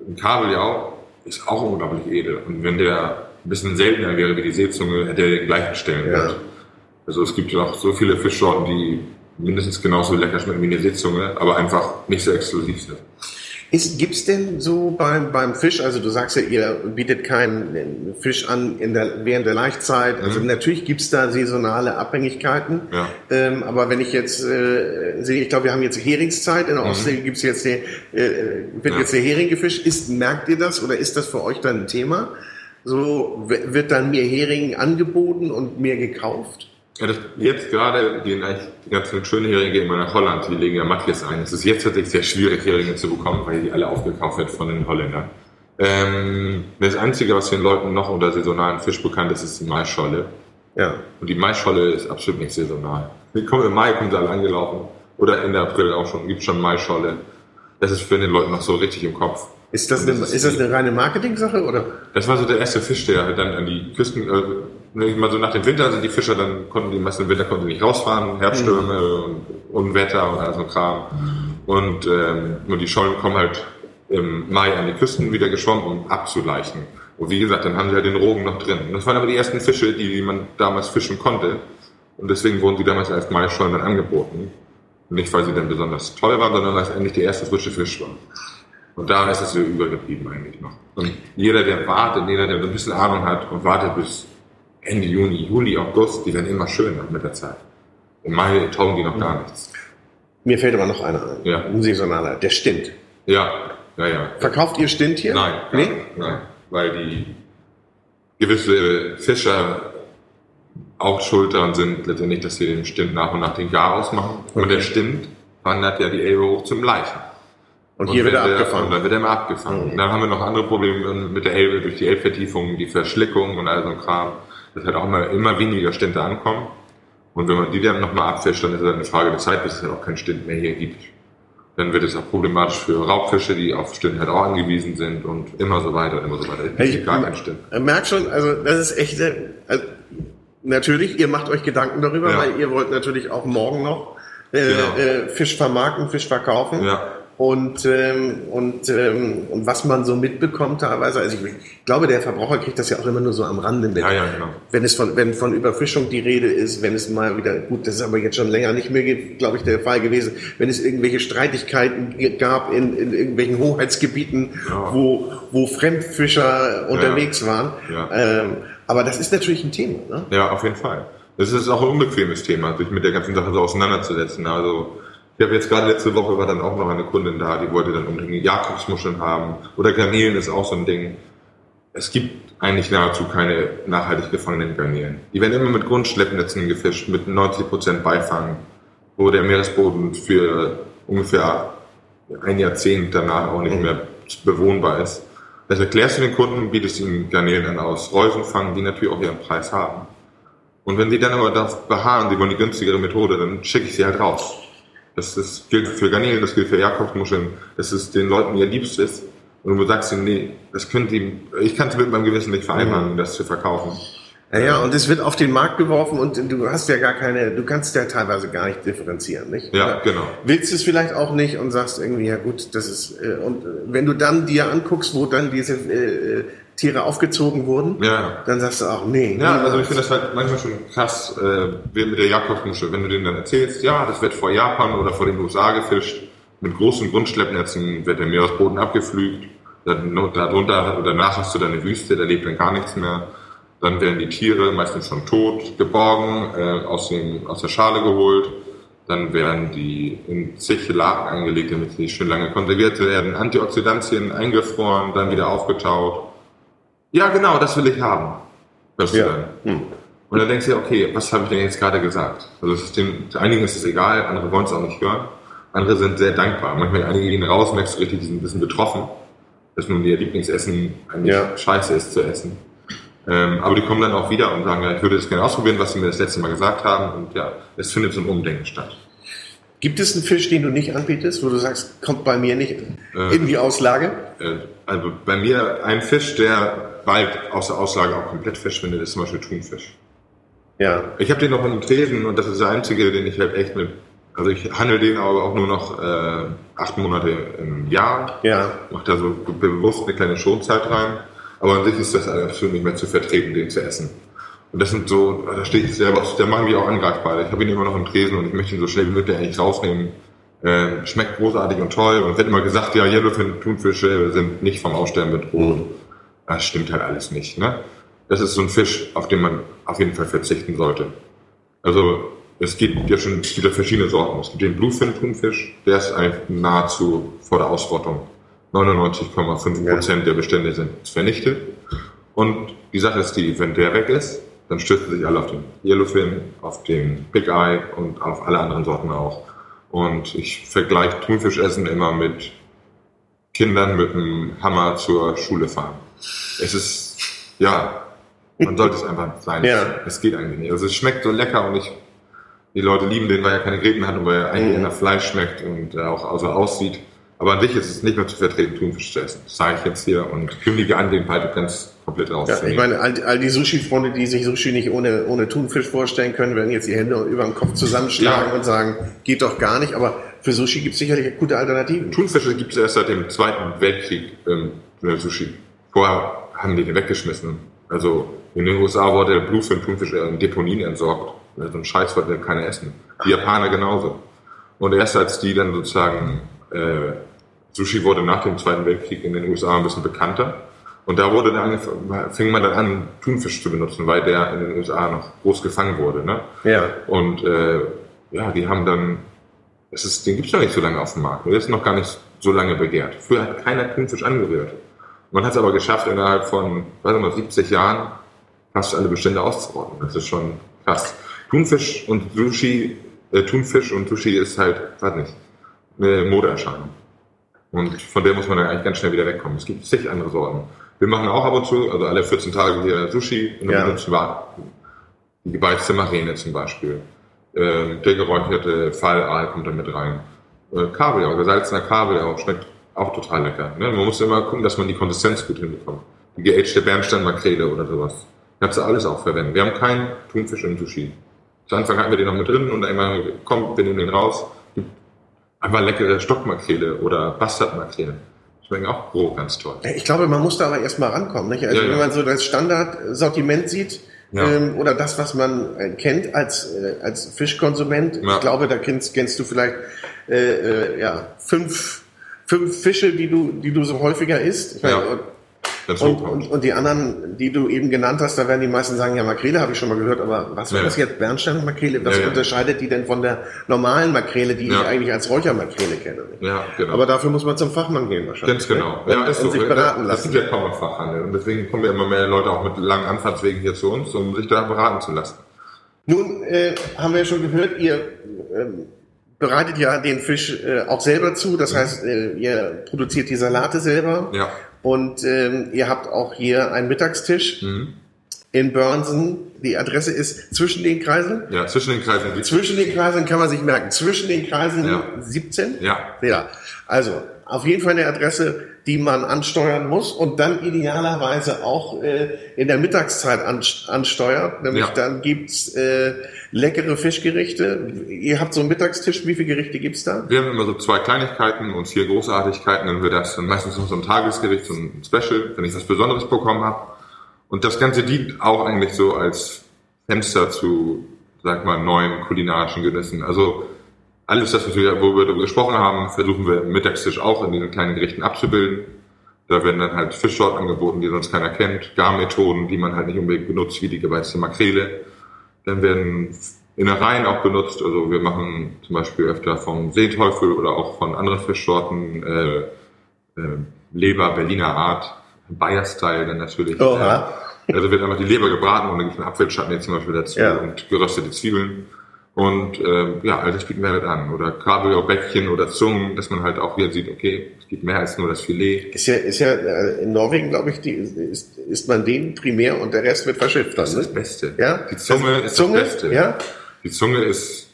ein Kabeljau ist auch unglaublich edel und wenn der ein bisschen seltener wäre wie die Seezunge, hätte er den gleichen Stellenwert. Ja. Also es gibt ja auch so viele Fischsorten, die mindestens genauso lecker schmecken wie eine Seezunge, aber einfach nicht so exklusiv sind. Gibt es denn so beim, beim Fisch, also du sagst ja, ihr bietet keinen Fisch an in der, während der Laichzeit, also mhm. natürlich gibt es da saisonale Abhängigkeiten, ja. ähm, aber wenn ich jetzt äh, sehe, ich glaube, wir haben jetzt Heringszeit, in der mhm. Ostsee gibt's jetzt der, äh, wird ja. jetzt der Hering gefischt, ist, merkt ihr das oder ist das für euch dann ein Thema? So wird dann mehr Hering angeboten und mehr gekauft? Ja, das, jetzt gerade gehen eigentlich die ganzen schönen Heringe immer nach Holland, die legen ja Matjes ein. Es ist jetzt tatsächlich sehr schwierig, Heringe zu bekommen, weil die alle aufgekauft werden von den Holländern. Ähm, das Einzige, was den Leuten noch unter saisonalen Fisch bekannt ist, ist die Maischolle. Ja. Und die Maischolle ist absolut nicht saisonal. Die kommen Im Mai kommen sie alle angelaufen. Oder Ende April auch schon, gibt schon Maischolle. Das ist für den Leuten noch so richtig im Kopf. Ist das, eine, das ist, das eine reine Marketing-Sache oder? Das war so der erste Fisch, der halt dann an die Küsten, äh, mal so nach dem Winter sind die Fischer, dann konnten die meisten im Winter konnten die nicht rausfahren, Herbststürme mhm. und Unwetter und all so Kram. Und ähm, nur die Schollen kommen halt im Mai an die Küsten wieder geschwommen, um abzuleichen. Und wie gesagt, dann haben sie halt den Rogen noch drin. Und das waren aber die ersten Fische, die man damals fischen konnte. Und deswegen wurden sie damals als Maischollen dann angeboten. Nicht, weil sie dann besonders toll waren, sondern weil es eigentlich der erste frische Fisch war. Und da ist es so übergeblieben eigentlich noch. Und jeder, der wartet, jeder, der ein bisschen Ahnung hat und wartet bis Ende Juni, Juli, August, die werden immer schöner mit der Zeit. Im Mai taugen die noch gar nichts. Mir fällt aber noch einer ein. Ja. Ein saisonaler, der Stint. Ja, ja, ja. Verkauft ihr Stint hier? Nein, nee? nein, weil die gewisse Fischer auch schuld daran sind, letztendlich, dass sie den Stint nach und nach den Gar ausmachen. Okay. Und der Stint wandert ja die Elbe hoch zum Leichen. Und, und hier wird er abgefangen. Und dann wird er mal abgefangen. Mhm. Dann haben wir noch andere Probleme mit der Elbe durch die Elbvertiefung, die Verschlickung und all so ein Kram. Das halt auch immer, immer weniger Stände ankommen. Und wenn man die dann nochmal abfischt, dann ist es eine Frage der Zeit, bis es dann auch keinen Stint mehr hier gibt. Dann wird es auch problematisch für Raubfische, die auf Stint halt auch angewiesen sind und immer so weiter und immer so weiter. Ich, ich gar keinen Stint. Merkt schon, also das ist echt, also, natürlich, ihr macht euch Gedanken darüber, ja. weil ihr wollt natürlich auch morgen noch äh, genau. äh, Fisch vermarkten, Fisch verkaufen. Ja und, ähm, und, ähm, und was man so mitbekommt teilweise. Also ich, ich glaube, der Verbraucher kriegt das ja auch immer nur so am Rande mit. Ja, ja, genau. Wenn es von, wenn von Überfischung die Rede ist, wenn es mal wieder, gut, das ist aber jetzt schon länger nicht mehr, glaube ich, der Fall gewesen, wenn es irgendwelche Streitigkeiten gab in, in irgendwelchen Hoheitsgebieten, ja. wo, wo Fremdfischer unterwegs waren. Ja. Ähm, aber das ist natürlich ein Thema. Ne? Ja, auf jeden Fall. Das ist auch ein unbequemes Thema, sich mit der ganzen Sache so auseinanderzusetzen. Also ich habe jetzt gerade letzte Woche war dann auch noch eine Kundin da, die wollte dann unbedingt Jakobsmuscheln haben. Oder Garnelen ist auch so ein Ding. Es gibt eigentlich nahezu keine nachhaltig gefangenen Garnelen. Die werden immer mit Grundschleppnetzen gefischt, mit 90% Beifang, wo der Meeresboden für ungefähr ein Jahrzehnt danach auch nicht mehr bewohnbar ist. Das erklärst du den Kunden, bietest ihnen Garnelen an aus Reusenfang, die natürlich auch ihren Preis haben. Und wenn sie dann aber darauf beharren, sie wollen die günstigere Methode, dann schicke ich sie halt raus. Das ist, gilt für Garnelen, das gilt für Jakobsmuscheln, dass es den Leuten ihr Liebst ist. Und du sagst ihnen, nee, das könnt ihr, ich kann es mit meinem Gewissen nicht vereinbaren, mhm. das zu verkaufen. Ja, ja, und es wird auf den Markt geworfen und du hast ja gar keine, du kannst ja teilweise gar nicht differenzieren, nicht? Ja, Oder genau. Willst du es vielleicht auch nicht und sagst irgendwie, ja gut, das ist, äh, und wenn du dann dir anguckst, wo dann diese äh, Tiere aufgezogen wurden, ja. dann sagst du auch, nee. Ja, also ich finde das halt manchmal schon krass, äh, wie mit der Jakobsmuschel, wenn du denen dann erzählst, ja, das wird vor Japan oder vor den USA gefischt, mit großen Grundschleppnetzen wird der Meeresboden abgepflügt, dann, darunter, danach hast du dann eine Wüste, da lebt dann gar nichts mehr. Dann werden die Tiere meistens schon tot, geborgen, äh, aus, dem, aus der Schale geholt. Dann werden die in zig Lagen eingelegt, damit sie schön lange konserviert werden. Antioxidantien eingefroren, dann wieder aufgetaut ja, genau, das will ich haben. Hörst du ja. dann. Hm. Und dann denkst du dir, okay, was habe ich denn jetzt gerade gesagt? Also ist dem, einigen ist es egal, andere wollen es auch nicht hören. Andere sind sehr dankbar. Manchmal einige gehen raus, merkst du richtig, die sind ein bisschen betroffen, dass nun ihr Lieblingsessen eigentlich ja. scheiße ist zu essen. Ähm, aber die kommen dann auch wieder und sagen, ja, ich würde das gerne ausprobieren, was sie mir das letzte Mal gesagt haben. Und ja, es findet so ein Umdenken statt. Gibt es einen Fisch, den du nicht anbietest, wo du sagst, kommt bei mir nicht äh, in die Auslage? Äh, also bei mir ein Fisch, der bald aus der Auslage auch komplett verschwindet, ist zum Beispiel Thunfisch. Ja. Ich habe den noch in einem Tresen und das ist der einzige, den ich halt echt mit. Also ich handle den aber auch nur noch äh, acht Monate im Jahr. Ja. Mach da so bewusst eine kleine Schonzeit rein. Aber an sich ist das absolut nicht mehr zu vertreten, den zu essen. Und das sind so, da stehe ich selber, da machen wir auch angreifbar. Ich habe ihn immer noch im Tresen und ich möchte ihn so schnell wie möglich eigentlich rausnehmen, Äh, schmeckt großartig und toll und wird immer gesagt, ja, Yellowfin-Thunfische sind nicht vom Aussterben bedroht. Das stimmt halt alles nicht. Ne? Das ist so ein Fisch, auf den man auf jeden Fall verzichten sollte. Also es gibt ja schon viele verschiedene Sorten. Es gibt den Bluefin-Thunfisch, der ist eigentlich nahezu vor der Ausrottung. 99,5 Prozent ja. der Bestände sind vernichtet. Und die Sache ist die, wenn der weg ist, dann stürzen sich alle auf den Yellowfin, auf den Big Eye und auf alle anderen Sorten auch. Und ich vergleiche Thunfischessen immer mit Kindern mit einem Hammer zur Schule fahren. Es ist, ja, man sollte es einfach sein. Ja. Es geht eigentlich nicht. Also es schmeckt so lecker und ich, die Leute lieben den, weil er keine Gräten hat und weil er eigentlich mhm. nach Fleisch schmeckt und auch also aussieht. Aber an sich ist es nicht mehr zu vertreten, Thunfisch zu essen. Das sage ich jetzt hier und kündige an, den Palette ganz komplett raus. Ja, ich meine, all, all die Sushi-Freunde, die sich Sushi nicht ohne, ohne Thunfisch vorstellen können, werden jetzt die Hände über den Kopf zusammenschlagen ja. und sagen, geht doch gar nicht. Aber für Sushi gibt es sicherlich gute Alternativen. Thunfische gibt es erst seit dem Zweiten Weltkrieg ähm, Sushi. Vorher haben die den weggeschmissen. Also in den USA wurde der Bluefin-Thunfisch in Deponien entsorgt. So ein Scheiß wollte keiner essen. Die Japaner genauso. Und erst als die dann sozusagen äh, Sushi wurde nach dem Zweiten Weltkrieg in den USA ein bisschen bekannter. Und da wurde dann, fing man dann an, Thunfisch zu benutzen, weil der in den USA noch groß gefangen wurde. Ne? Ja. Und äh, ja, die haben dann, es ist, den gibt's noch nicht so lange auf dem Markt. Der ist noch gar nicht so lange begehrt. Früher hat keiner Thunfisch angerührt. Man hat es aber geschafft, innerhalb von, weiß nicht, 70 Jahren fast alle Bestände auszurotten. Das ist schon krass. Thunfisch und Sushi, äh, Thunfisch und Sushi ist halt, weiß nicht, eine Modeerscheinung. Und von der muss man dann eigentlich ganz schnell wieder wegkommen. Es gibt zig andere Sorten. Wir machen auch ab und zu, also alle 14 Tage hier Sushi und dann ja. benutzen wir die gebeizte Marine zum Beispiel. Ähm, der geräucherte Fallaal kommt dann mit rein. Äh, Kabeljau, gesalzener Kabeljau schmeckt auch total lecker. Ne? Man muss immer gucken, dass man die Konsistenz gut hinbekommt. Die geagte Bernsteinmakrele oder sowas. Kannst du alles auch verwenden. Wir haben keinen Thunfisch im Sushi. Zu Anfang hatten wir den noch mit drin und dann immer, komm, wir nehmen den raus Einfach leckere Stockmakrele oder Bastardmakrele. Schmecken auch roh ganz toll. Ich glaube, man muss da aber erstmal rankommen. Nicht? Also ja, wenn man so das Standardsortiment sieht, ja. ähm, oder das, was man äh, kennt als, äh, als Fischkonsument, ich glaube, da kennst, kennst du vielleicht äh, äh, ja, fünf, fünf Fische, die du, die du so häufiger isst. Ich meine, und, und, und, die anderen, die du eben genannt hast, da werden die meisten sagen, ja, Makrele habe ich schon mal gehört, aber was war ja. das jetzt? Bernsteinmakrele? Was ja, unterscheidet die denn von der normalen Makrele, die ich eigentlich als Räuchermakrele kenne? Ja, genau. Aber dafür muss man zum Fachmann gehen wahrscheinlich. Ganz genau. Ne? Ja, ist und so. sich beraten lassen. Das sind ja kaum Fachhandel. Und deswegen kommen ja immer mehr Leute auch mit langen Anfahrtswegen hier zu uns, um sich da beraten zu lassen. Nun äh, haben wir ja schon gehört, ihr ähm, bereitet ja den Fisch äh, auch selber zu. Das heißt, äh, ihr produziert die Salate selber. Ja. Und ähm, ihr habt auch hier einen Mittagstisch mhm. In Burnsen. Die Adresse ist zwischen den Kreiseln? Ja, zwischen den Kreiseln. Zwischen den Kreiseln kann man sich merken. Zwischen den Kreiseln ja. 17? Ja. Ja. Also, auf jeden Fall eine Adresse, die man ansteuern muss und dann idealerweise auch äh, in der Mittagszeit ansteuert. Nämlich ja. dann gibt's äh, leckere Fischgerichte. Ihr habt so einen Mittagstisch, wie viele Gerichte gibt's da? Wir haben immer so zwei Kleinigkeiten und vier Großartigkeiten. Dann wird das dann meistens noch so ein Tagesgericht, so ein Special, wenn ich was Besonderes bekommen habe. Und das Ganze dient auch eigentlich so als Fenster zu, sag mal, neuen kulinarischen Genüssen. Also alles das, was wir, wo wir darüber gesprochen haben, versuchen wir im Mittagstisch auch in den kleinen Gerichten abzubilden. Da werden dann halt Fischsorten angeboten, die sonst keiner kennt, Garmethoden, die man halt nicht unbedingt benutzt, wie die geweizte Makrele. Dann werden Innereien auch benutzt, also wir machen zum Beispiel öfter vom Seeteufel oder auch von anderen Fischsorten, äh, äh, Leber Berliner Art, Bayer-Style dann natürlich. Oha. Also wird einfach die Leber gebraten und dann gibt es einen Apfelschatten jetzt zum Beispiel dazu ja. und geröstete Zwiebeln. Und ähm, ja, all das bieten wir halt an. Oder Kabeljau-Bäckchen oder Zungen, dass man halt auch wieder sieht, okay, es gibt mehr als nur das Filet. Ist ja, ist ja äh, in Norwegen, glaube ich, die, ist, ist man den primär und der Rest wird verschifft. Das ist das Beste. Ja? Die Zunge ist Zunge? das Beste. Ja? Die Zunge ist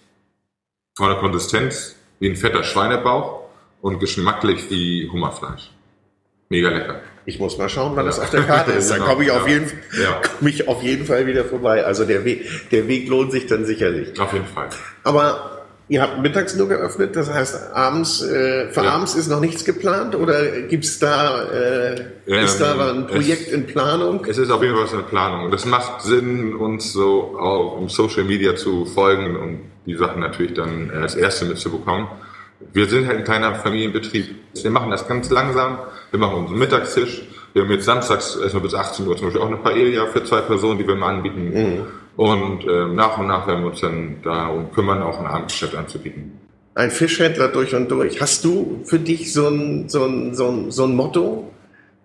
von der Konsistenz wie ein fetter Schweinebauch und geschmacklich wie Hummerfleisch. Mega lecker. Ich muss mal schauen, wann ja. das auf der Karte ist. Dann genau. komme ich, auf jeden, ja. komm ich auf jeden Fall wieder vorbei. Also der Weg, der Weg lohnt sich dann sicherlich. Auf jeden Fall. Aber ihr habt mittags nur geöffnet, das heißt, abends, äh, für ja. abends ist noch nichts geplant oder gibt's da, äh, ähm, ist da ein Projekt es, in Planung? Es ist auf jeden Fall was in Planung. Und es macht Sinn, uns so auch um Social Media zu folgen und die Sachen natürlich dann als erste mitzubekommen. wir sind halt ein kleiner Familienbetrieb. Wir machen das ganz langsam. Wir machen unseren Mittagstisch. Wir haben jetzt samstags erstmal bis 18 Uhr zum Beispiel auch eine Paella für zwei Personen, die wir mal anbieten. Mhm. Und äh, nach und nach werden wir uns dann darum kümmern, auch ein Abendgeschäft anzubieten. Ein Fischhändler durch und durch. Hast du für dich so ein, so ein, so ein, so ein Motto,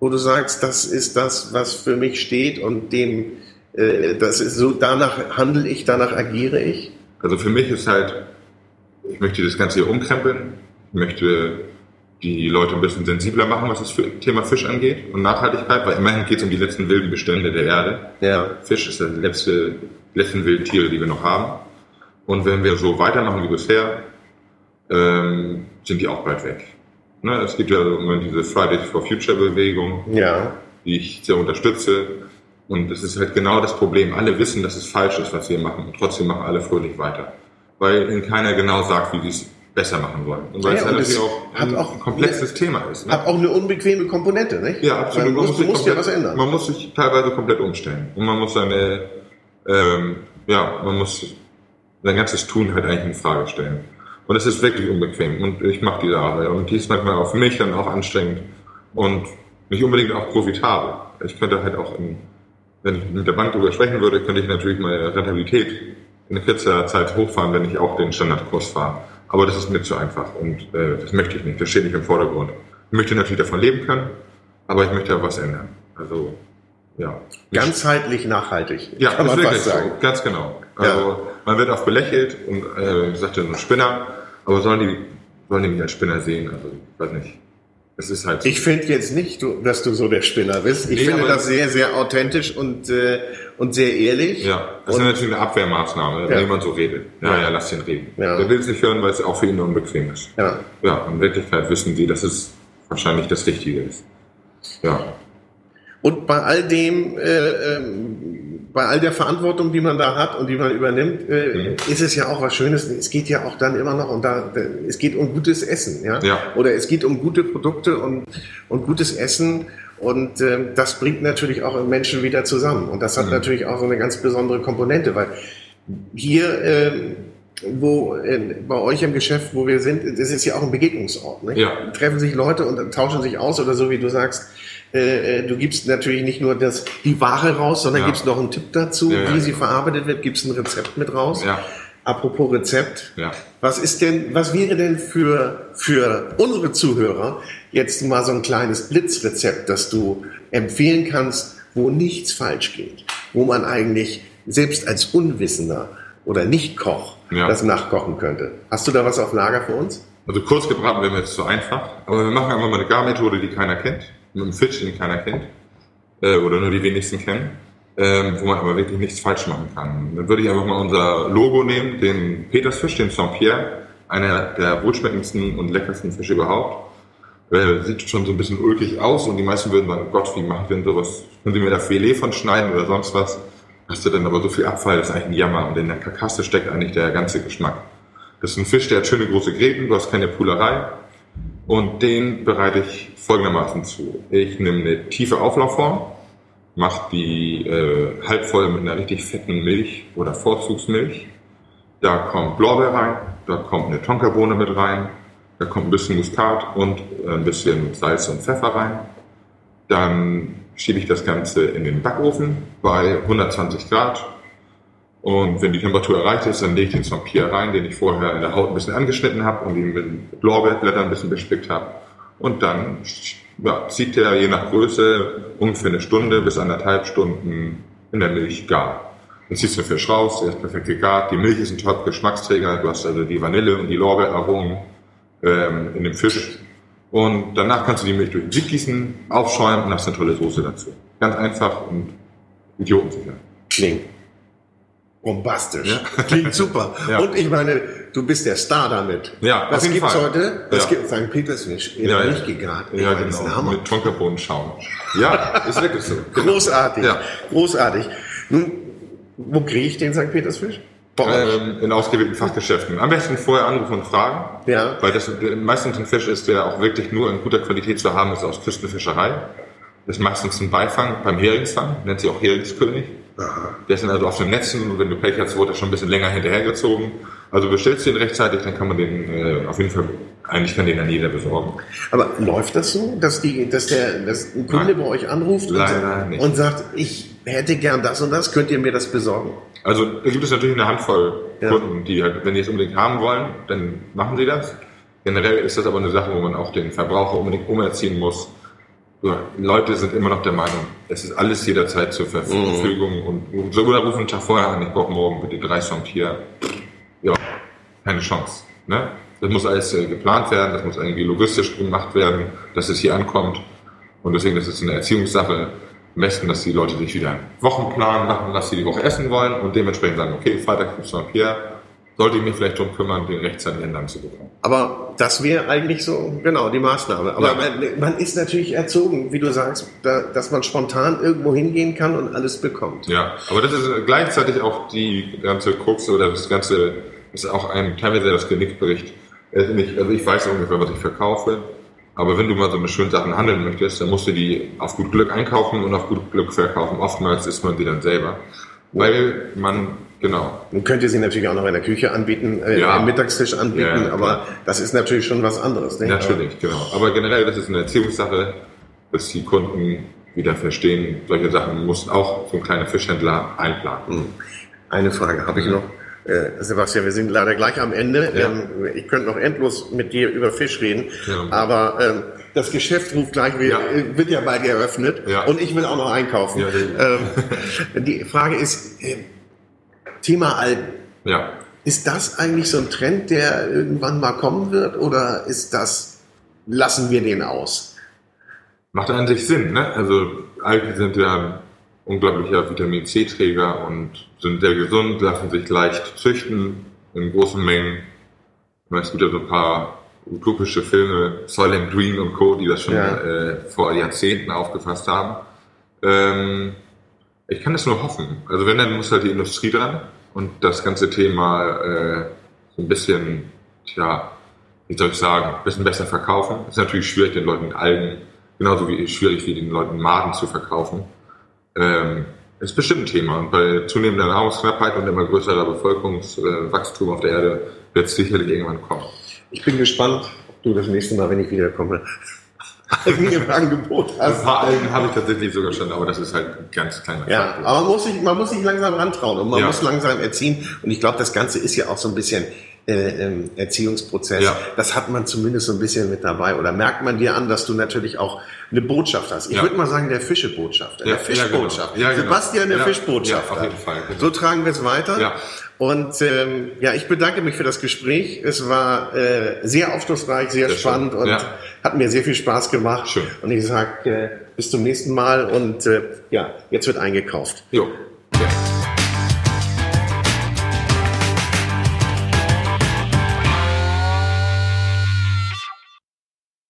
wo du sagst, das ist das, was für mich steht und dem, äh, das ist so, danach handle ich, danach agiere ich? Also für mich ist halt, ich möchte das Ganze hier umkrempeln. Ich möchte die Leute ein bisschen sensibler machen, was das Thema Fisch angeht und Nachhaltigkeit, weil immerhin geht es um die letzten wilden Bestände der Erde. Ja. Fisch ist das letzte, letzten wilden Tiere, die wir noch haben. Und wenn wir so weitermachen wie bisher, ähm, sind die auch bald weg. Ne, es gibt ja immer diese Fridays for Future Bewegung, ja. die ich sehr unterstütze. Und das ist halt genau das Problem. Alle wissen, dass es falsch ist, was wir machen. Und trotzdem machen alle fröhlich weiter. Weil ihnen keiner genau sagt, wie sie es besser machen wollen. Und weil ja, es natürlich auch ein, auch, komplexes ne, Thema ist. Ne? Hat auch eine unbequeme Komponente, nicht? Ja, absolut. Man, man muss, muss komplett, ja was ändern. Man muss sich teilweise komplett umstellen. Und man muss seine, ähm, ja, man muss sein ganzes Tun halt eigentlich in Frage stellen. Und es ist wirklich unbequem. Und ich mache diese Arbeit. Und die ist manchmal auch für mich dann auch anstrengend und nicht unbedingt auch profitabel. Ich könnte halt auch, in, wenn ich mit der Bank darüber sprechen würde, könnte ich natürlich meine Rentabilität in kürzer Zeit hochfahren, wenn ich auch den Standardkurs fahre. Aber das ist mir zu einfach und äh, das möchte ich nicht. Das steht nicht im Vordergrund. Ich möchte natürlich davon leben können, aber ich möchte auch was ändern. Also ja. Ganzheitlich nachhaltig. Ja, kann man fast sagen. So, ganz genau. Also ja. man wird oft belächelt und äh, sagt dann ein Spinner, aber sollen die sollen die mich als Spinner sehen? Also weiß nicht. Es ist halt. Ich finde jetzt nicht, dass du so der Spinner bist. Ich nee, finde das sehr, sehr authentisch und, äh, und sehr ehrlich. Ja, das und ist natürlich eine Abwehrmaßnahme, ja. wenn jemand so redet. Ja, ja, ja lass den reden. Ja. Der will es nicht hören, weil es auch für ihn unbequem ist. Ja. Ja, in Wirklichkeit wissen sie, dass es wahrscheinlich das Richtige ist. Ja. Und bei all dem, äh, ähm, bei all der Verantwortung, die man da hat und die man übernimmt, äh, mhm. ist es ja auch was Schönes. Es geht ja auch dann immer noch und da, es geht um gutes Essen, ja? ja. Oder es geht um gute Produkte und, und gutes Essen. Und äh, das bringt natürlich auch Menschen wieder zusammen. Und das hat mhm. natürlich auch so eine ganz besondere Komponente, weil hier, äh, wo äh, bei euch im Geschäft, wo wir sind, das ist ja auch ein Begegnungsort. Ne? Ja. Treffen sich Leute und tauschen sich aus oder so wie du sagst, äh, äh, du gibst natürlich nicht nur das, die Ware raus, sondern ja. gibst noch einen Tipp dazu, ja, wie sie genau. verarbeitet wird, gibst ein Rezept mit raus. Ja. Apropos Rezept, ja. was ist denn, was wäre denn für, für unsere Zuhörer jetzt mal so ein kleines Blitzrezept, das du empfehlen kannst, wo nichts falsch geht, wo man eigentlich selbst als Unwissender oder Nicht-Koch ja. das nachkochen könnte. Hast du da was auf Lager für uns? Also kurz gebraten wäre mir jetzt zu einfach, aber wir machen einfach mal eine Garmethode, die keiner kennt mit einem Fisch, den keiner kennt, äh, oder nur die wenigsten kennen, ähm, wo man aber wirklich nichts falsch machen kann. Dann würde ich einfach mal unser Logo nehmen, den Petersfisch, den Saint-Pierre, einer der wohlschmeckendsten und leckersten Fische überhaupt. Äh, sieht schon so ein bisschen ulkig aus und die meisten würden sagen, Gott, wie macht denn sowas? Können Sie mir da Filet von schneiden oder sonst was? Hast du dann aber so viel Abfall, das ist eigentlich ein Jammer und in der Karkasse steckt eigentlich der ganze Geschmack. Das ist ein Fisch, der hat schöne große Gräten, du hast keine Pulerei und den bereite ich folgendermaßen zu. Ich nehme eine tiefe Auflaufform, mache die äh, halb voll mit einer richtig fetten Milch oder Vorzugsmilch. Da kommt Blaubeer rein, da kommt eine Tonkabohne mit rein, da kommt ein bisschen Muskat und ein bisschen Salz und Pfeffer rein. Dann schiebe ich das Ganze in den Backofen bei 120 Grad. Und wenn die Temperatur erreicht ist, dann lege ich den Saint-Pierre rein, den ich vorher in der Haut ein bisschen angeschnitten habe und ihn mit Lorbeerblättern ein bisschen bespickt habe. Und dann ja, zieht der je nach Größe ungefähr eine Stunde bis anderthalb Stunden in der Milch gar. Dann ziehst du den Fisch raus, der ist perfekt gegart. Die Milch ist ein Top-Geschmacksträger. Du hast also die Vanille und die Lorbeeraromen ähm, in dem Fisch. Und danach kannst du die Milch durch den Sieb gießen, aufschäumen und hast eine tolle Soße dazu. Ganz einfach und idiotensicher. Klingt bombastisch. Ja. Klingt super. ja. Und ich meine, du bist der Star damit. Ja, Was gibt's Fall. heute? Was ja. gibt St. Petersfisch? Ja, ja. Nicht gegart. Ja, genau. Mit Tonkabohnenschaum. Ja, ist wirklich so. Genau. Großartig. Ja. Großartig. Nun, wo kriege ich den St. Petersfisch? Ähm, in ausgewählten Fachgeschäften. Am besten vorher anrufen und fragen. Ja. Weil das meistens ein Fisch ist, der auch wirklich nur in guter Qualität zu haben ist aus Küstenfischerei. Das ist meistens ein Beifang beim Heringsfang, nennt sich auch Heringskönig. Aha. Der ist dann also auf den Netzen und wenn du Pech hast, wurde er schon ein bisschen länger hinterhergezogen. Also bestellst du ihn rechtzeitig, dann kann man den äh, auf jeden Fall eigentlich kann den dann jeder besorgen. Aber läuft das so, dass, die, dass, der, dass ein Kunde Nein. bei euch anruft und, sagt- und sagt, ich hätte gern das und das, könnt ihr mir das besorgen? Also da gibt es natürlich eine Handvoll Ja. Kunden, die halt, wenn die es unbedingt haben wollen, dann machen sie das. Generell ist das aber eine Sache, wo man auch den Verbraucher unbedingt umerziehen muss. Leute sind immer noch der Meinung, es ist alles jederzeit zur Verfügung und so oder rufen einen Tag vorher an, ich brauche morgen bitte drei Songs hier. Ja, keine Chance. Ne? Das muss alles äh, geplant werden, das muss irgendwie logistisch gemacht werden, dass es hier ankommt. Und deswegen ist es eine Erziehungssache. Am besten, dass die Leute sich wieder einen Wochenplan machen, was sie die Woche essen wollen und dementsprechend sagen, okay, Freitag gibt's noch hier, sollte ich mich vielleicht darum kümmern, den rechtzeitig ändern zu bekommen. Aber das wäre eigentlich so, genau, die Maßnahme. Aber Ja. man, man ist natürlich erzogen, wie du sagst, da, dass man spontan irgendwo hingehen kann und alles bekommt. Ja, aber das ist gleichzeitig auch die ganze Krux oder das ganze, das ist auch ein teilweise das Genick bricht. Also also ich weiß ungefähr, was ich verkaufe, aber wenn du mal so mit schönen Sachen handeln möchtest, dann musst du die auf gut Glück einkaufen und auf gut Glück verkaufen. Oftmals ist man die dann selber, weil man, genau, Man könnte sie natürlich auch noch in der Küche anbieten, äh, Ja. am Mittagstisch anbieten, Ja, aber klar. das ist natürlich schon was anderes. Ne? natürlich, genau. Aber generell, das ist eine Erziehungssache, dass die Kunden wieder verstehen, solche Sachen muss auch so ein kleiner Fischhändler einplanen. Eine Frage habe ich noch. Äh, Sebastian, wir sind leider gleich am Ende. Ja. Ähm, ich könnte noch endlos mit dir über Fisch reden, Ja. aber ähm, das Geschäft ruft gleich, wir, Ja. äh, wird ja bald eröffnet und ich will auch noch einkaufen. Ähm, die Frage ist, äh, Thema Algen. Ja. Ist das eigentlich so ein Trend, der irgendwann mal kommen wird oder ist das, lassen wir den aus? Macht an sich Sinn, ne? Also Algen sind ja ein unglaublicher Vitamin C-Träger und sind sehr gesund, lassen sich leicht züchten in großen Mengen. Es gibt ja so ein paar utopische Filme, Soylent Green und Co., die das schon Ja. äh, vor Jahrzehnten aufgefasst haben. Ähm, ich kann es nur hoffen. Also wenn, dann muss halt die Industrie dran und das ganze Thema äh, so ein bisschen, tja, wie soll ich sagen, ein bisschen besser verkaufen. ist natürlich schwierig, den Leuten Algen, genauso wie schwierig wie den Leuten Maden zu verkaufen. Ähm, ist bestimmt ein Thema. Und bei zunehmender Nahrungsknappheit und immer größerer Bevölkerungswachstum auf der Erde wird es sicherlich irgendwann kommen. Ich bin gespannt, ob du das nächste Mal, wenn ich wiederkomme, Algen im Angebot Ein hast. paar Algen habe ich tatsächlich sogar schon, aber das ist halt ein ganz kleiner Ja, Faktor. aber man muss sich, man muss sich langsam rantrauen und man Ja. muss langsam erziehen. Und ich glaube, das Ganze ist ja auch so ein bisschen äh, ähm, Erziehungsprozess. Ja. Das hat man zumindest so ein bisschen mit dabei. Oder merkt man dir an, dass du natürlich auch eine Botschaft hast. Ich Ja. würde mal sagen, der Fischebotschafter. Ja, der Fischbotschafter. ja, genau. Ja, genau. Sebastian, der Ja, Fischbotschafter. ja, auf jeden Fall, genau. So tragen wir es weiter. Ja. Und ähm, ja, ich bedanke mich für das Gespräch. Es war äh, sehr aufschlussreich, sehr, Sehr spannend schön. und Ja. hat mir sehr viel Spaß gemacht. Schön. Und ich sage äh, bis zum nächsten Mal und äh, ja, jetzt wird eingekauft. Jo.